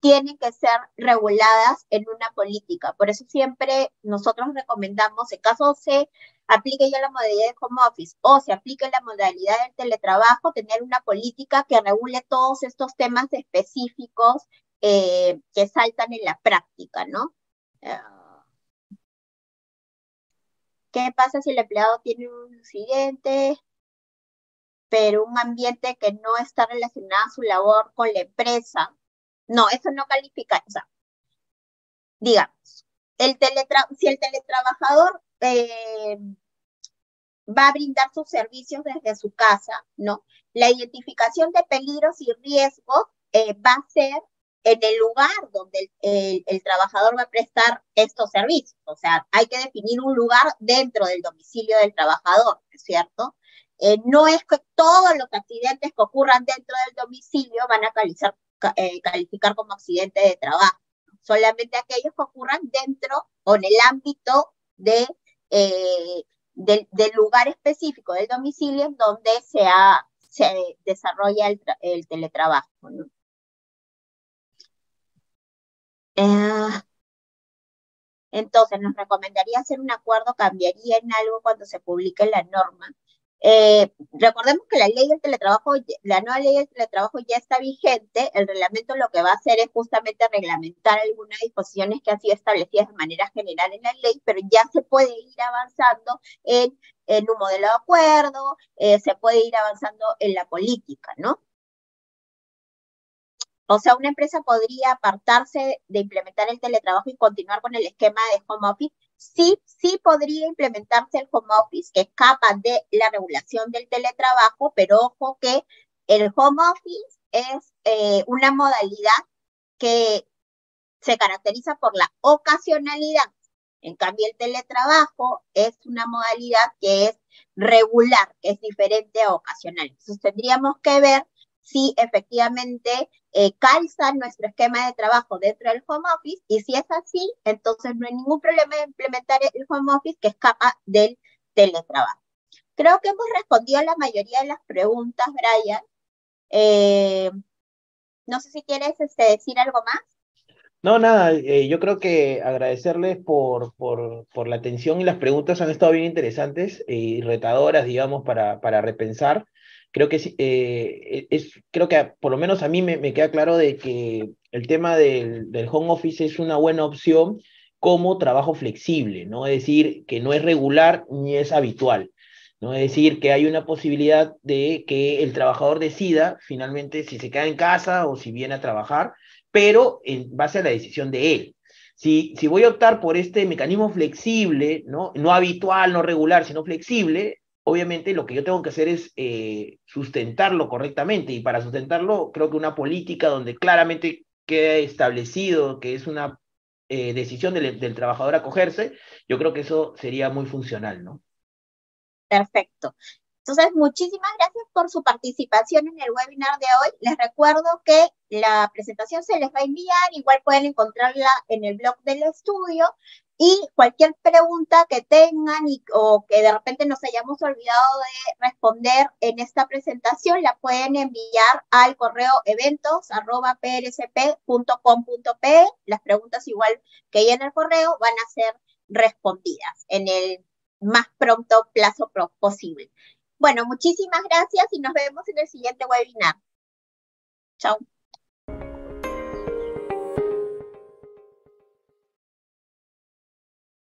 tienen que ser reguladas en una política. Por eso siempre nosotros recomendamos, en caso se aplique ya la modalidad de home office o se aplique la modalidad del teletrabajo, tener una política que regule todos estos temas específicos eh, que saltan en la práctica, ¿no? ¿Qué pasa si el empleado tiene un accidente, pero un ambiente que no está relacionado a su labor con la empresa? No, eso no califica. O sea, digamos, el si el teletrabajador eh, va a brindar sus servicios desde su casa, ¿no? La identificación de peligros y riesgos eh, va a ser en el lugar donde el, trabajador va a prestar estos servicios. O sea, hay que definir un lugar dentro del domicilio del trabajador, ¿cierto? Eh, no es que todos los accidentes que ocurran dentro del domicilio van a calificar, eh, como accidente de trabajo. Solamente aquellos que ocurran dentro o en el ámbito de, del, lugar específico del domicilio donde se, se desarrolla el, el teletrabajo. Eh, entonces, nos recomendaría hacer un acuerdo, cambiaría en algo cuando se publique la norma. Eh, recordemos que la ley del teletrabajo, la nueva ley del teletrabajo ya está vigente. El reglamento lo que va a hacer es justamente reglamentar algunas disposiciones que han sido establecidas de manera general en la ley, pero ya se puede ir avanzando en, en un modelo de acuerdo, eh, se puede ir avanzando en la política, ¿no? O sea, una empresa podría apartarse de implementar el teletrabajo y continuar con el esquema de home office. Sí, sí podría implementarse el home office que escapa de la regulación del teletrabajo, pero ojo que el home office es eh, una modalidad que se caracteriza por la ocasionalidad. En cambio, el teletrabajo es una modalidad que es regular, que es diferente a ocasional. Entonces, tendríamos que ver si efectivamente eh, calza nuestro esquema de trabajo dentro del home office y si es así, entonces no hay ningún problema de implementar el home office que escapa del teletrabajo. Creo que hemos respondido a la mayoría de las preguntas, Brian. Eh, no sé si quieres este, decir algo más. No, nada, eh, yo creo que agradecerles por, por, por, la atención y las preguntas han estado bien interesantes y retadoras, digamos, para, para repensar creo que, eh, es, creo que por lo menos a mí me, queda claro de que el tema del, del, home office es una buena opción como trabajo flexible, ¿no? Es decir, que no es regular ni es habitual, ¿no? Es decir, que hay una posibilidad de que el trabajador decida finalmente si se queda en casa o si viene a trabajar, pero en base a la decisión de él. Si, si voy a optar por este mecanismo flexible, ¿no? no habitual, no regular, sino flexible, obviamente lo que yo tengo que hacer es eh, sustentarlo correctamente y para sustentarlo creo que una política donde claramente quede establecido que es una eh, decisión del, del, trabajador acogerse, yo creo que eso sería muy funcional, ¿no? Perfecto. Entonces, muchísimas gracias por su participación en el webinar de hoy. Les recuerdo que la presentación se les va a enviar, igual pueden encontrarla en el blog del estudio y cualquier pregunta que tengan o que de repente nos hayamos olvidado de responder en esta presentación, la pueden enviar al correo eventos.prsp.com.p. Las preguntas igual que hay en el correo van a ser respondidas en el más pronto plazo posible. Bueno, muchísimas gracias y nos vemos en el siguiente webinar. Chao.